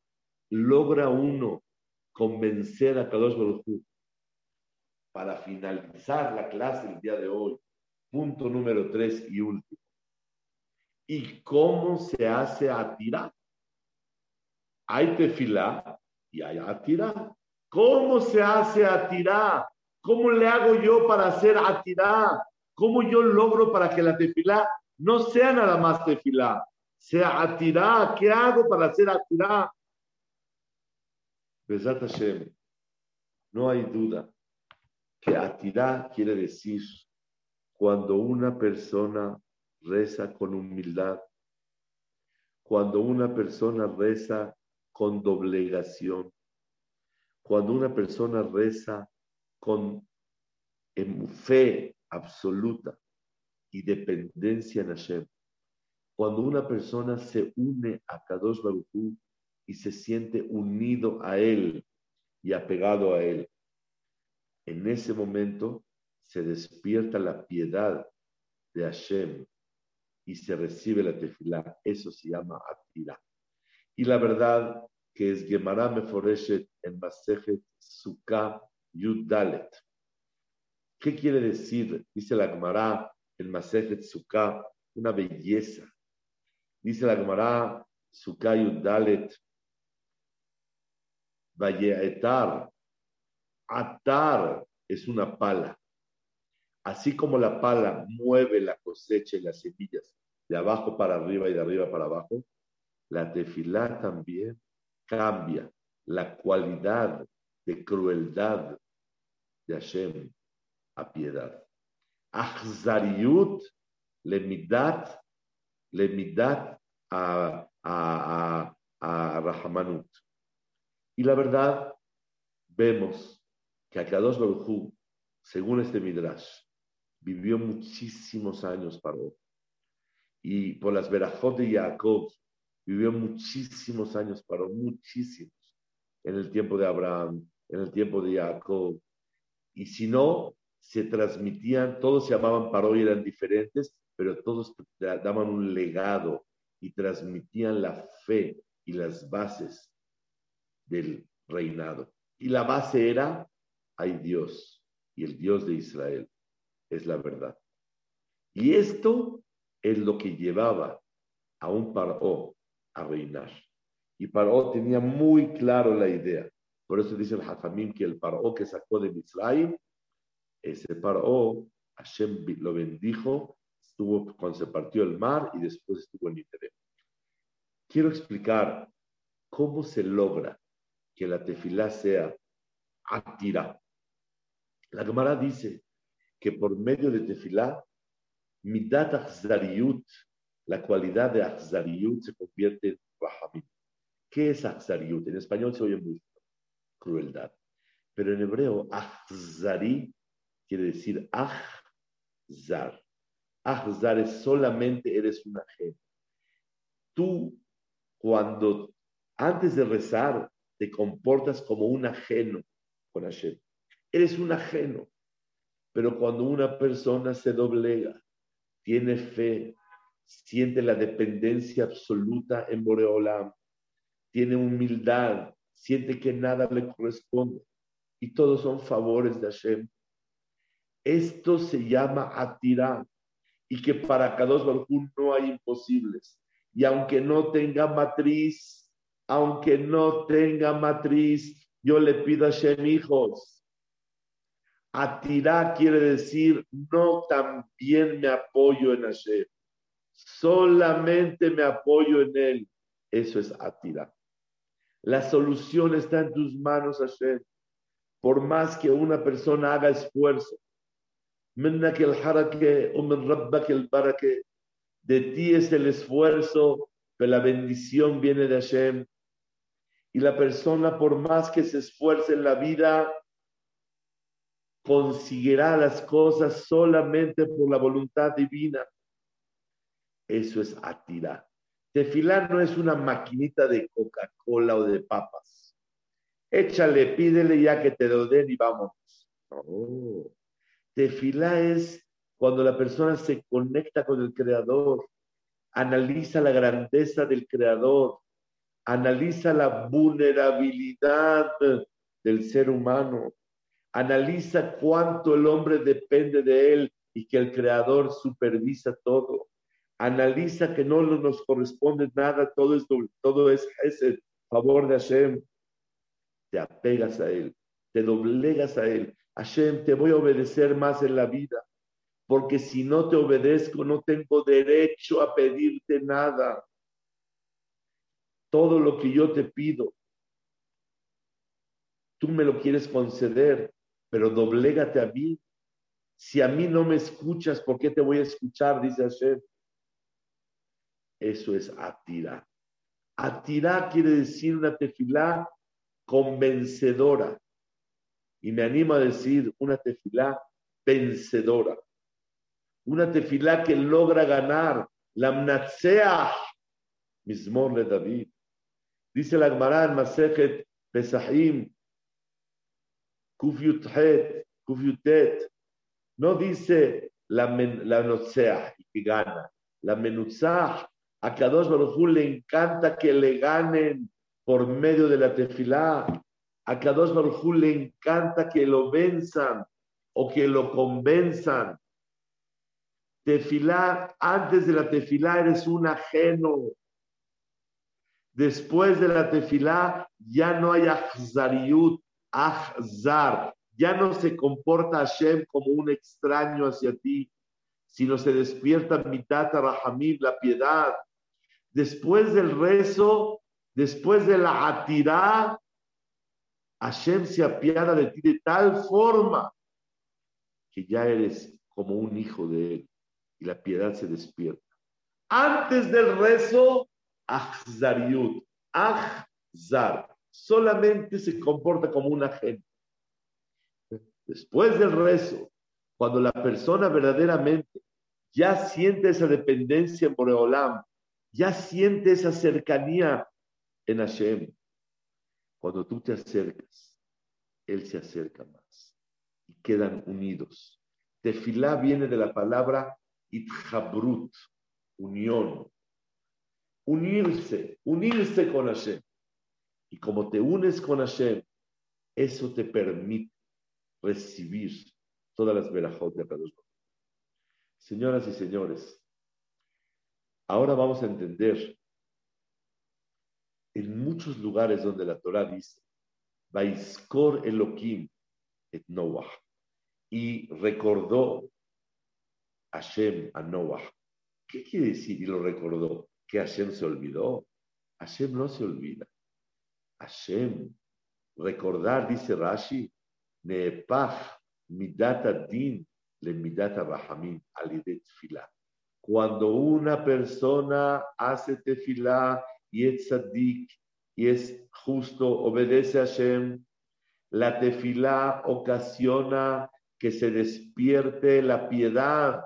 [SPEAKER 2] logra uno convencer a Kadosh Baruj Para finalizar la clase el día de hoy, punto número tres y último. ¿Y cómo se hace atirá? Hay tefilá y hay atirá. ¿Cómo se hace atirá? ¿Cómo le hago yo para hacer atirá? ¿Cómo yo logro para que la tefilá no sea nada más tefilá, sea atirá? ¿Qué hago para hacer atirá? Besat Hashem, no hay duda que atirá quiere decir cuando una persona reza con humildad, cuando una persona reza con doblegación, cuando una persona reza con fe absoluta y dependencia en Hashem, cuando una persona se une a Kadosh y se siente unido a Él y apegado a Él, en ese momento se despierta la piedad de Hashem y se recibe la tefilá. Eso se llama atira. Y la verdad que es Gemara Meforeshet en Masejet Sukkah Yud Dalet. ¿Qué quiere decir? Dice la Gemara en Masejet Sukkah, una belleza. Dice la Gemara Sukkah Yud Vayeetar, atar es una pala. Así como la pala mueve la cosecha y las semillas de abajo para arriba y de arriba para abajo, la tefilá también cambia la cualidad de crueldad de Hashem a piedad. Achzariut lemidat, lemidat a, a, a, a Rahamanut. Y la verdad, vemos que a Kadosh Baruj según este Midrash, vivió muchísimos años Paró. Y por las verajot de Jacob, vivió muchísimos años Paró, muchísimos. En el tiempo de Abraham, en el tiempo de Jacob. Y si no, se transmitían, todos se llamaban Paró y eran diferentes, pero todos daban un legado y transmitían la fe y las bases del reinado. Y la base era, hay Dios, y el Dios de Israel es la verdad. Y esto es lo que llevaba a un Paró a reinar. Y Paró tenía muy claro la idea. Por eso dice el Hafamim que el Paró que sacó de Israel, ese Paró, Hashem lo bendijo, estuvo cuando se partió el mar y después estuvo en Interés. Quiero explicar cómo se logra que la tefilá sea atira. La Gemara dice que por medio de tefilá, midat achzariyut, la cualidad de achzariyut se convierte en rahamim. ¿Qué es achzariyut? En español se oye mucho, crueldad. Pero en hebreo, achzari quiere decir achzar. Achzar es solamente eres un ajeno. Tú, cuando antes de rezar, te comportas como un ajeno con Hashem eres un ajeno. Pero cuando una persona se doblega, tiene fe, siente la dependencia absoluta en Boreolam, tiene humildad, siente que nada le corresponde y todos son favores de Hashem. Esto se llama atirá y que para Kadosh Baruj no hay imposibles. Y aunque no tenga matriz, aunque no tenga matriz, yo le pido a Hashem hijos Atirá quiere decir, no también me apoyo en Hashem. solamente me apoyo en Él. Eso es atira. La solución está en tus manos, Hashem. Por más que una persona haga esfuerzo, de ti es el esfuerzo, pero la bendición viene de Hashem. Y la persona, por más que se esfuerce en la vida, conseguirá las cosas solamente por la voluntad divina. Eso es atira. Tefilá no es una maquinita de Coca-Cola o de papas. Échale, pídele ya que te lo den y vámonos. No. Tefilá es cuando la persona se conecta con el Creador, analiza la grandeza del Creador, analiza la vulnerabilidad del ser humano, analiza cuánto el hombre depende de él y que el creador supervisa todo. Analiza que no nos corresponde nada, todo es, todo es ese favor de Hashem. Te apegas a él, te doblegas a él. Hashem, te voy a obedecer más en la vida, porque si no te obedezco, no tengo derecho a pedirte nada. Todo lo que yo te pido, tú me lo quieres conceder, pero doblégate a mí. Si a mí no me escuchas, ¿por qué te voy a escuchar? Dice Hashem. Eso es atira. Atira quiere decir una tefilá convencedora. Y me animo a decir una tefilá vencedora. Una tefilá que logra ganar. La mnatsea mismor de David. Dice la Gemara en Masejet Pesahim Kufiutet, no dice la, la y que gana. La menutzah, a Kadosh Baruj le encanta que le ganen por medio de la tefilá. A Kadosh Baruj le encanta que lo venzan o que lo convenzan. Tefilá, antes de la tefilá eres un ajeno. Después de la tefilá ya no hay ahzariut, Ahzar. Ya no se comporta Hashem como un extraño hacia ti, sino se despierta mitata Rahamim, la piedad. Después del rezo, después de la atirá, Hashem se apiada de ti de tal forma que ya eres como un hijo de él y la piedad se despierta. Antes del rezo, Ahzariut, Ahzar solamente se comporta como un agente. Después del rezo, cuando la persona verdaderamente ya siente esa dependencia en Boreolam, ya siente esa cercanía en Hashem, cuando tú te acercas, Él se acerca más y quedan unidos. Tefilá viene de la palabra itchabrut, unión. Unirse, unirse con Hashem. Y como te unes con Hashem, eso te permite recibir todas las verajot de Kadosh Señoras y señores, ahora vamos a entender en muchos lugares donde la Torah dice, Vaiskor Elohim et Noah, y recordó Hashem a Noah. ¿Qué quiere decir y lo recordó? ¿Que Hashem se olvidó? Hashem no se olvida. Hashem. Recordar, dice Rashi, Neepach midata din le midata rahamim alidet fila. Cuando una persona hace tefilá y es tzadik y es justo, obedece a Hashem, la tefilá ocasiona que se despierte la piedad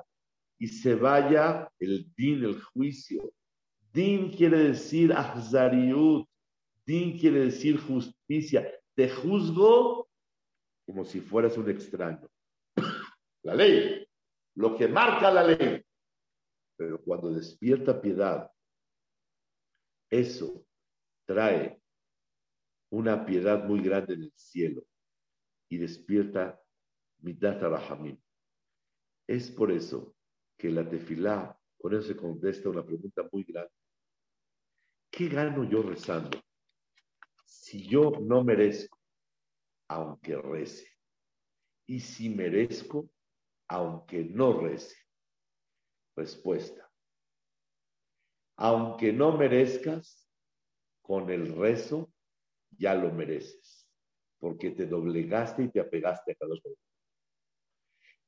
[SPEAKER 2] y se vaya el din, el juicio. Din quiere decir ahzariut, Din quiere decir justicia. Te juzgo como si fueras un extraño. La ley, lo que marca la ley. Pero cuando despierta piedad, eso trae una piedad muy grande en el cielo y despierta midat rahamim. Es por eso que la tefilá, por eso se contesta una pregunta muy grande. ¿Qué gano yo rezando? si yo no merezco, aunque rece, y si merezco, aunque no rece. Respuesta. Aunque no merezcas, con el rezo ya lo mereces, porque te doblegaste y te apegaste a cada uno.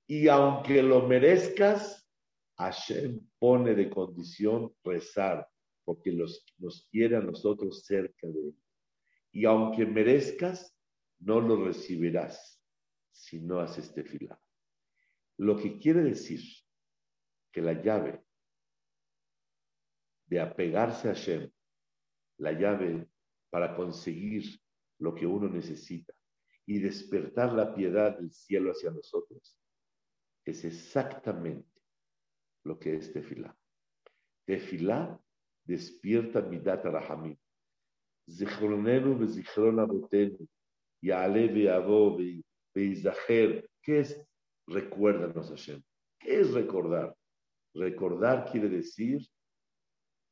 [SPEAKER 2] Y aunque lo merezcas, Hashem pone de condición rezar, porque los, nos quiere a nosotros cerca de él. Y aunque merezcas, no lo recibirás si no haces tefilá. Lo que quiere decir que la llave de apegarse a Hashem, la llave para conseguir lo que uno necesita y despertar la piedad del cielo hacia nosotros, es exactamente lo que es tefilá. Tefilá despierta midat rahamim. Bezichron abotenu. Yale beavo beizacher. ¿Qué es recuérdanos Hashem? ¿Qué es recordar? Recordar quiere decir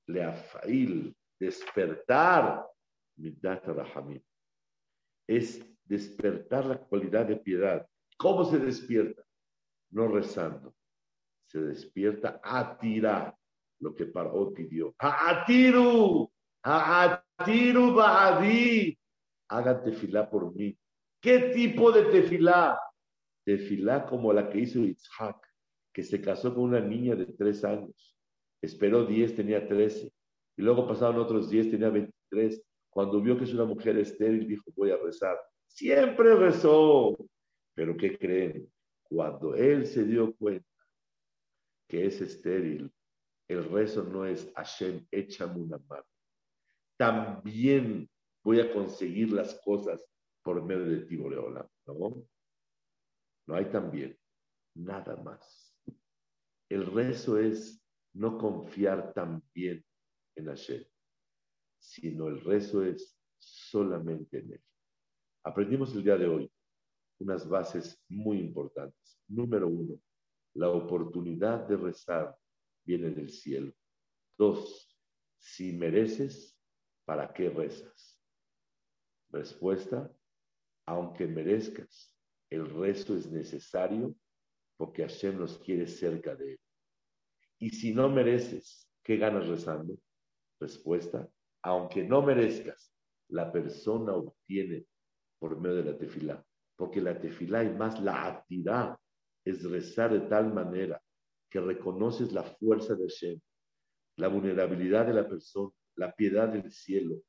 [SPEAKER 2] leafail, despertar midat rahamim. Es despertar la cualidad de piedad. ¿Cómo se despierta? No rezando. Se despierta a tirar lo que Paró pidió. ¡Atiru! ¡Atiru ba'adi! Hagan tefilá por mí. ¿Qué tipo de tefilá? Tefilá como la que hizo Itzhak, que se casó con una niña de tres años. Esperó diez, tenía trece. Y luego pasaron otros diez, tenía veintitrés. Cuando vio que es una mujer estéril, dijo, voy a rezar. Siempre rezó. Pero ¿qué creen? Cuando él se dio cuenta que es estéril, el rezo no es Hashem, échame una mano. También voy a conseguir las cosas por medio de ti, Boreola. ¿no? No hay también nada más. El rezo es no confiar también en Hashem, sino el rezo es solamente en Él. Aprendimos el día de hoy unas bases muy importantes. Número uno, la oportunidad de rezar viene del cielo. Dos, si mereces, ¿para qué rezas? Respuesta, aunque merezcas, el rezo es necesario porque Hashem nos quiere cerca de él. Y si no mereces, ¿qué ganas rezando? Respuesta, aunque no merezcas, la persona obtiene por medio de la tefilá, porque la tefilá y más la actividad es rezar de tal manera que reconoces la fuerza de Hashem, la vulnerabilidad de la persona, la piedad del cielo,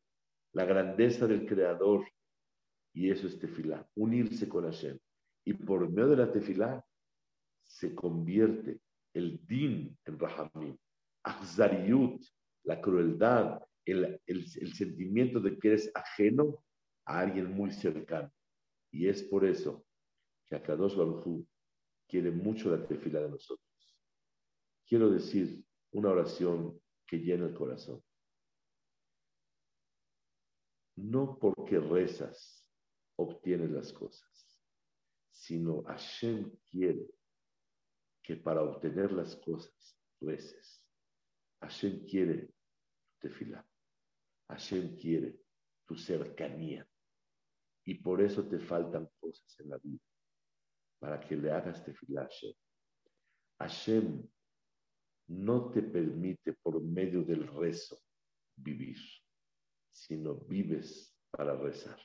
[SPEAKER 2] la grandeza del Creador. Y eso es tefilá, unirse con Hashem. Y por medio de la tefilá se convierte el din en rahamim, achzariyut, la crueldad, el, el, sentimiento de que eres ajeno a alguien muy cercano. Y es por eso que Akadosh Baruj quiere mucho la tefilá de nosotros quiero decir una oración que llena el corazón. No porque rezas obtienes las cosas, sino Hashem quiere que para obtener las cosas reces. Hashem quiere tefilá. Hashem quiere tu cercanía. Y por eso te faltan cosas en la vida. Para que le hagas tefilá a Hashem. Hashem no te permite por medio del rezo vivir, sino vives para rezar.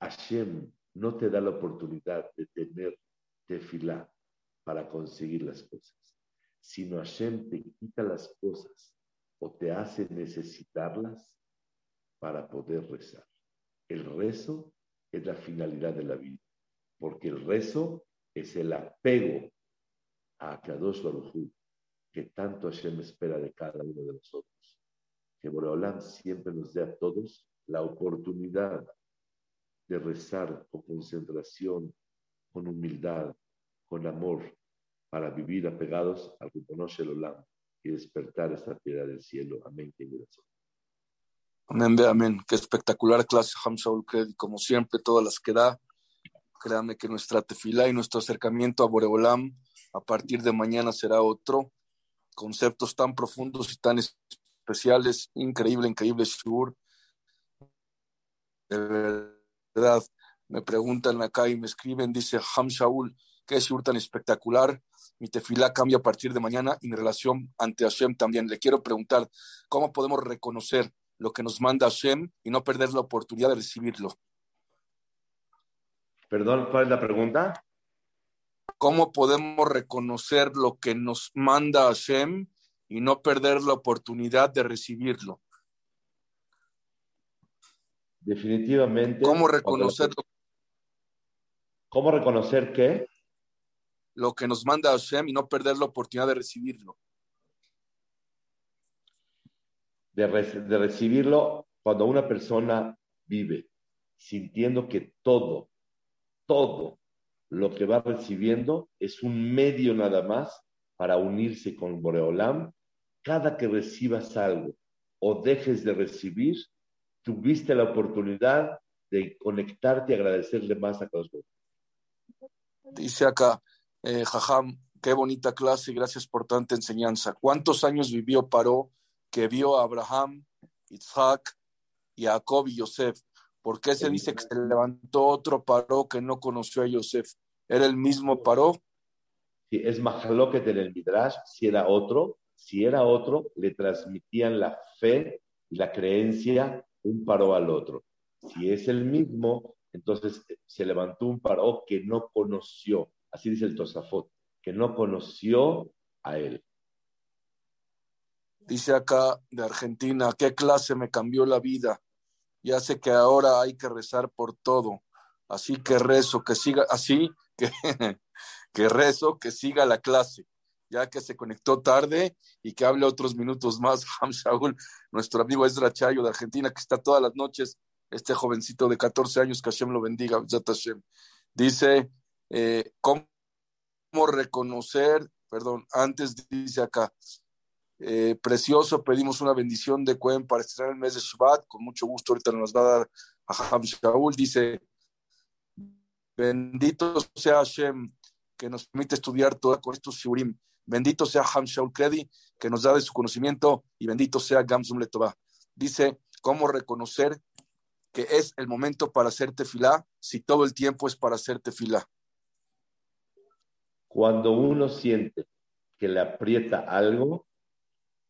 [SPEAKER 2] Hashem no te da la oportunidad de tener tefilá para conseguir las cosas, sino Hashem te quita las cosas o te hace necesitarlas para poder rezar. El rezo es la finalidad de la vida, porque el rezo es el apego a Kadosh Baruj que tanto Hashem espera de cada uno de nosotros. Que Boreolam siempre nos dé a todos la oportunidad de rezar con concentración, con humildad, con amor, para vivir apegados al Ribonosh el Olam y despertar esta piedad del cielo. Amén.
[SPEAKER 1] Amén, amén. Qué espectacular clase, Hamshaul como siempre, todas las que da. Créame que nuestra tefila y nuestro acercamiento a Boreolam a partir de mañana será otro. Conceptos tan profundos y tan especiales. Increíble, increíble, Shur. De verdad, me preguntan acá y me escriben, dice Ham Shaul, Qué shiur tan espectacular. Mi tefilá cambia a partir de mañana y mi relación ante Hashem también. Le quiero preguntar, ¿cómo podemos reconocer lo que nos manda Hashem y no perder la oportunidad de recibirlo?
[SPEAKER 2] Perdón, ¿cuál es la pregunta?
[SPEAKER 1] ¿Cómo podemos reconocer lo que nos manda Hashem y no perder la oportunidad de recibirlo?
[SPEAKER 2] Definitivamente.
[SPEAKER 1] ¿Cómo reconocerlo?
[SPEAKER 2] ¿Cómo reconocer qué?
[SPEAKER 1] Lo que nos manda Hashem y no perder la oportunidad de recibirlo.
[SPEAKER 2] De, de recibirlo cuando una persona vive sintiendo que todo, todo lo que va recibiendo es un medio nada más para unirse con Boreolam. Cada que recibas algo o dejes de recibir, tuviste la oportunidad de conectarte y agradecerle más a Dios.
[SPEAKER 1] Dice acá, eh, Jajam, qué bonita clase y gracias por tanta enseñanza. ¿Cuántos años vivió Paró que vio a Abraham, Isaac, Jacob y Yosef? ¿Por qué se dice que se levantó otro Paró que no conoció a Yosef? ¿Era el mismo Paró?
[SPEAKER 2] Sí, es que en el Midrash, si era otro, si era otro, le transmitían la fe y la creencia un paró al otro. Si es el mismo, entonces se levantó un paró que no conoció, así dice el Tosafot, que no conoció a él.
[SPEAKER 1] Dice acá de Argentina, ¿qué clase me cambió la vida? Ya sé que ahora hay que rezar por todo, así que rezo, que siga, así que, rezo, que siga la clase ya que se conectó tarde y que hable otros minutos más. Ham Shaul, nuestro amigo Ezra Chayo de Argentina, que está todas las noches, este jovencito de 14 años, que Hashem lo bendiga, Dice, eh, ¿cómo reconocer? Perdón, antes dice acá, eh, precioso, pedimos una bendición de Cohen para estrenar el mes de Shabbat, con mucho gusto ahorita nos va a dar a Ham Shaul, dice, bendito sea Hashem, que nos permite estudiar todo con estos shurim. Bendito sea Ham Shaul Kredi, que nos da de su conocimiento, y bendito sea Gamsum Letová. Dice, ¿cómo reconocer que es el momento para hacer tefilá si todo el tiempo es para hacer tefilá?
[SPEAKER 2] Cuando uno siente que le aprieta algo,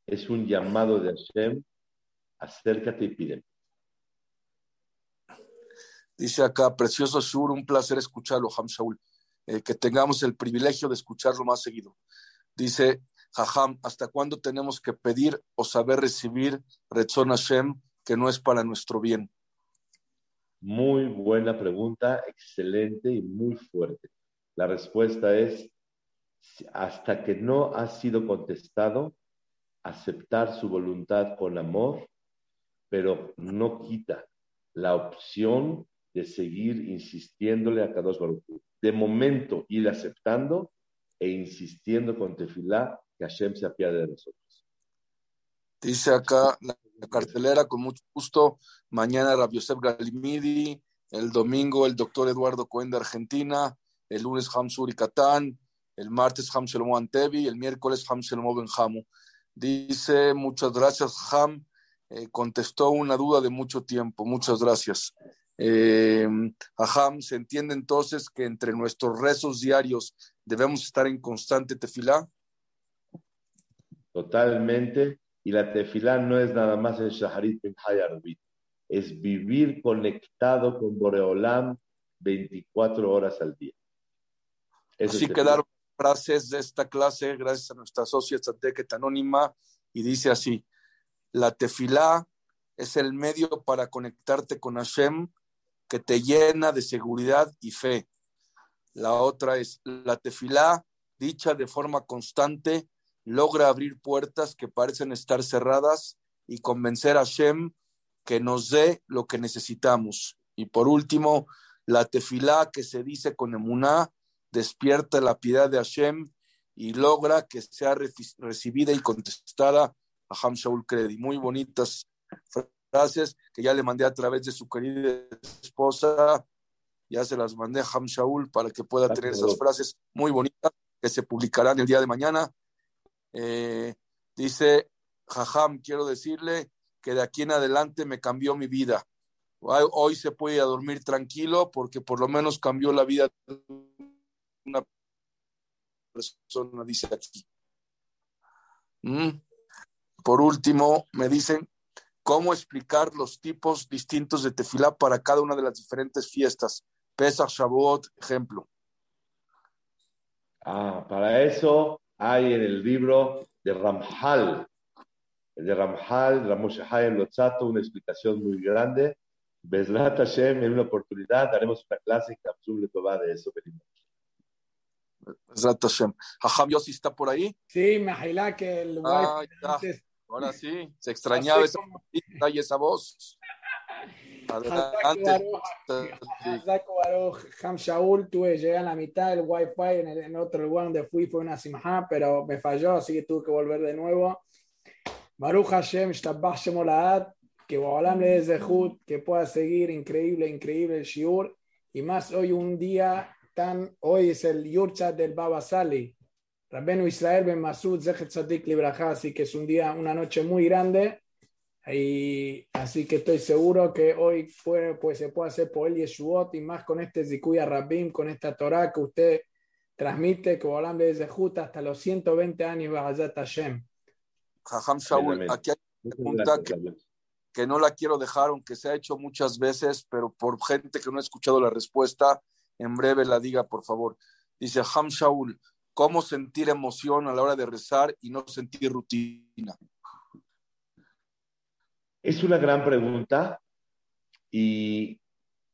[SPEAKER 2] es un llamado de Hashem, acércate y pide.
[SPEAKER 1] Dice acá, precioso Shur, un placer escucharlo, Ham Shaul. Eh, que tengamos el privilegio de escucharlo más seguido. Dice Jajam, ¿hasta cuándo tenemos que pedir o saber recibir Retzon Hashem que no es para nuestro bien?
[SPEAKER 2] Muy buena pregunta, excelente y muy fuerte. La respuesta es, hasta que no ha sido contestado, aceptar su voluntad con amor, pero no quita la opción de seguir insistiéndole a Kadosh Baruch De momento ir aceptando e insistiendo con tefilá que Hashem se apiade de nosotros.
[SPEAKER 1] Dice acá la cartelera con mucho gusto. Mañana Rabbi Yosef Galimidi, el domingo el doctor Eduardo Cohen de Argentina, el lunes Hamsur y Catán, el martes Ham Shelomo Antevi, el miércoles Ham Shelomo Benjamu. Dice, muchas gracias, Ham. Eh, contestó una duda de mucho tiempo. Muchas gracias. Eh, Aham, se entiende entonces que entre nuestros rezos diarios debemos estar en constante tefilá.
[SPEAKER 2] Totalmente. Y la tefilá no es nada más el Shaharit Ben es vivir conectado con Boreolam 24 horas al día.
[SPEAKER 1] Así quedaron frases de esta clase gracias a nuestra socia Anónima y dice así, la tefilá es el medio para conectarte con Hashem que te llena de seguridad y fe. La otra es la tefilá, dicha de forma constante, logra abrir puertas que parecen estar cerradas y convencer a Hashem que nos dé lo que necesitamos. Y por último, la tefilá que se dice con emuná despierta la piedad de Hashem y logra que sea recibida y contestada a Ham Shaul Kredi. Muy bonitas frases que ya le mandé a través de su querida esposa. Ya se las mandé a Ham Shaul para que pueda tener esas frases muy bonitas que se publicarán el día de mañana. Eh, dice, Jajam, quiero decirle que de aquí en adelante me cambió mi vida. Hoy se puede ir a dormir tranquilo porque por lo menos cambió la vida de una persona dice aquí. Mm. Por último, me dicen cómo explicar los tipos distintos de tefilá para cada una de las diferentes fiestas. Pesach, Shavuot, ejemplo.
[SPEAKER 2] Ah, para eso hay en el libro de Ramjal, el de Ramjal, Ramoshe Hayem Lozato, una explicación muy grande. Bezrat Hashem, en una oportunidad haremos una clase en Kapsul de eso.
[SPEAKER 1] Hashem. Jajam Yossi está por ahí.
[SPEAKER 3] Sí, me agilá que el
[SPEAKER 1] ah, Ahora sí, se extrañaba esa, y esa voz.
[SPEAKER 3] Adelante. Ham Shaul, tuve llegué a la mitad del wifi en, el, en otro lugar donde fui, fue una simha, pero me falló, así que tuve que volver de nuevo. Baruch Hashem, Shtabach Shemolaad, que Boalam le que pueda seguir increíble, increíble el Shiur, y más hoy un día tan, hoy es el Yurchat del Baba Sali, Rabbenu Israel Ben Masud, Zechet Tzadik Libraja, así que es un día, una noche muy grande, y así que estoy seguro que hoy pues, se puede hacer por el Yeshuot y más con este Zikuya Rabim, con esta Torah que usted transmite, que Bolam de Zehut hasta los 120 años Bahayat Hashem.
[SPEAKER 1] Jajam Shaul, aquí hay una pregunta que, que, no la quiero dejar, aunque se ha hecho muchas veces, pero por gente que no ha escuchado la respuesta, en breve la diga, por favor. Dice Jajam Shaul, ¿cómo sentir emoción a la hora de rezar y no sentir rutina?
[SPEAKER 2] Es una gran pregunta y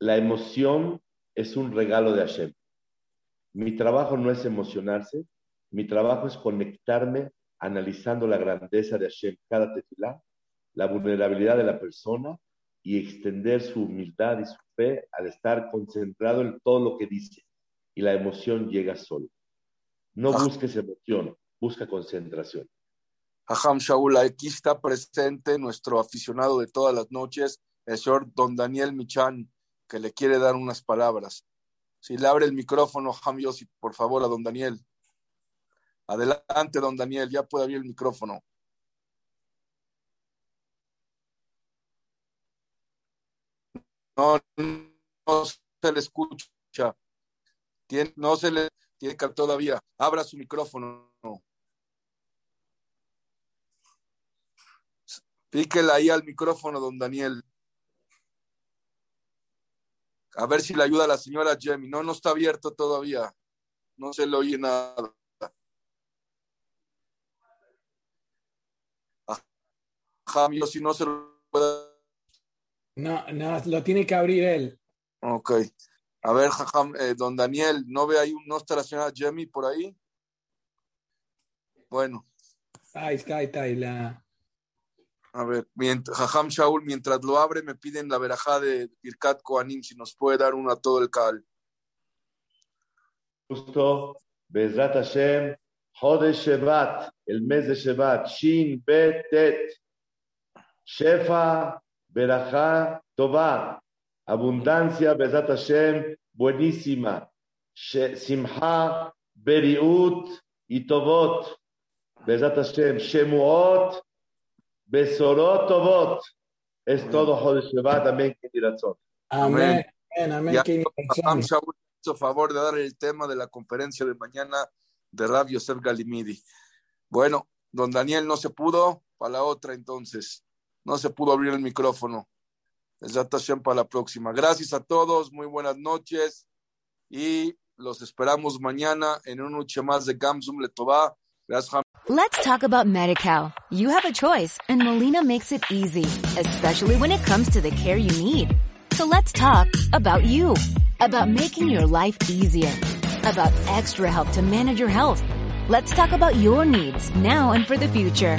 [SPEAKER 2] la emoción es un regalo de Hashem. Mi trabajo no es emocionarse, mi trabajo es conectarme analizando la grandeza de Hashem cada tefilá, la vulnerabilidad de la persona y extender su humildad y su fe al estar concentrado en todo lo que dice. Y la emoción llega solo. No busques emoción, busca concentración.
[SPEAKER 1] Aham Shaul, aquí está presente nuestro aficionado de todas las noches, el señor Don Daniel Michan, que le quiere dar unas palabras. Si le abre el micrófono, Ham Yossi, por favor, a Don Daniel. Adelante, Don Daniel, ya puede abrir el micrófono. No, se le escucha. no se le tiene que todavía. Abra su micrófono. Píquele ahí al micrófono, don Daniel. A ver si le ayuda a la señora Jamie. No, no está abierto todavía. No se le oye nada. Jamio, si no se lo puede...
[SPEAKER 3] No, no, lo tiene que abrir él.
[SPEAKER 1] Ok. A ver, jajam, eh, don Daniel, ¿no ve ahí, no está la señora Jamie por ahí? Bueno.
[SPEAKER 3] Ahí está, ahí está, ahí la...
[SPEAKER 1] A ver, mientras, Jajam Shaul, mientras lo abre, me piden la verajá de Birkat Koanim, si nos puede dar una a todo el cal.
[SPEAKER 2] Justo, Bezrat Hashem, Jode Shevat, el mes de Shevat, Shin Betet, Shefa, verajá, Tová, abundancia, Bezrat Hashem, buenísima, Simha, Beriut y Tovot, Bezrat Hashem, Shemuot, Besorot Tovot. Es todo Jodesh Shabbat. Amén.
[SPEAKER 3] Amén. Amén. Amén.
[SPEAKER 1] Amén. hizo favor de dar el tema de la conferencia de mañana de Rab Yosef Galimidi. Bueno, don Daniel no se pudo, para la otra entonces. No se pudo abrir el micrófono. Hashem para la próxima. Gracias a todos, muy buenas noches y los esperamos mañana en una noche más de Gamsum Letová.
[SPEAKER 4] Let's talk about MediCal. You have a choice and Molina makes it easy, especially when it comes to the care you need. So let's talk about you, about making your life easier, about extra help to manage your health. Let's talk about your needs now and for the future.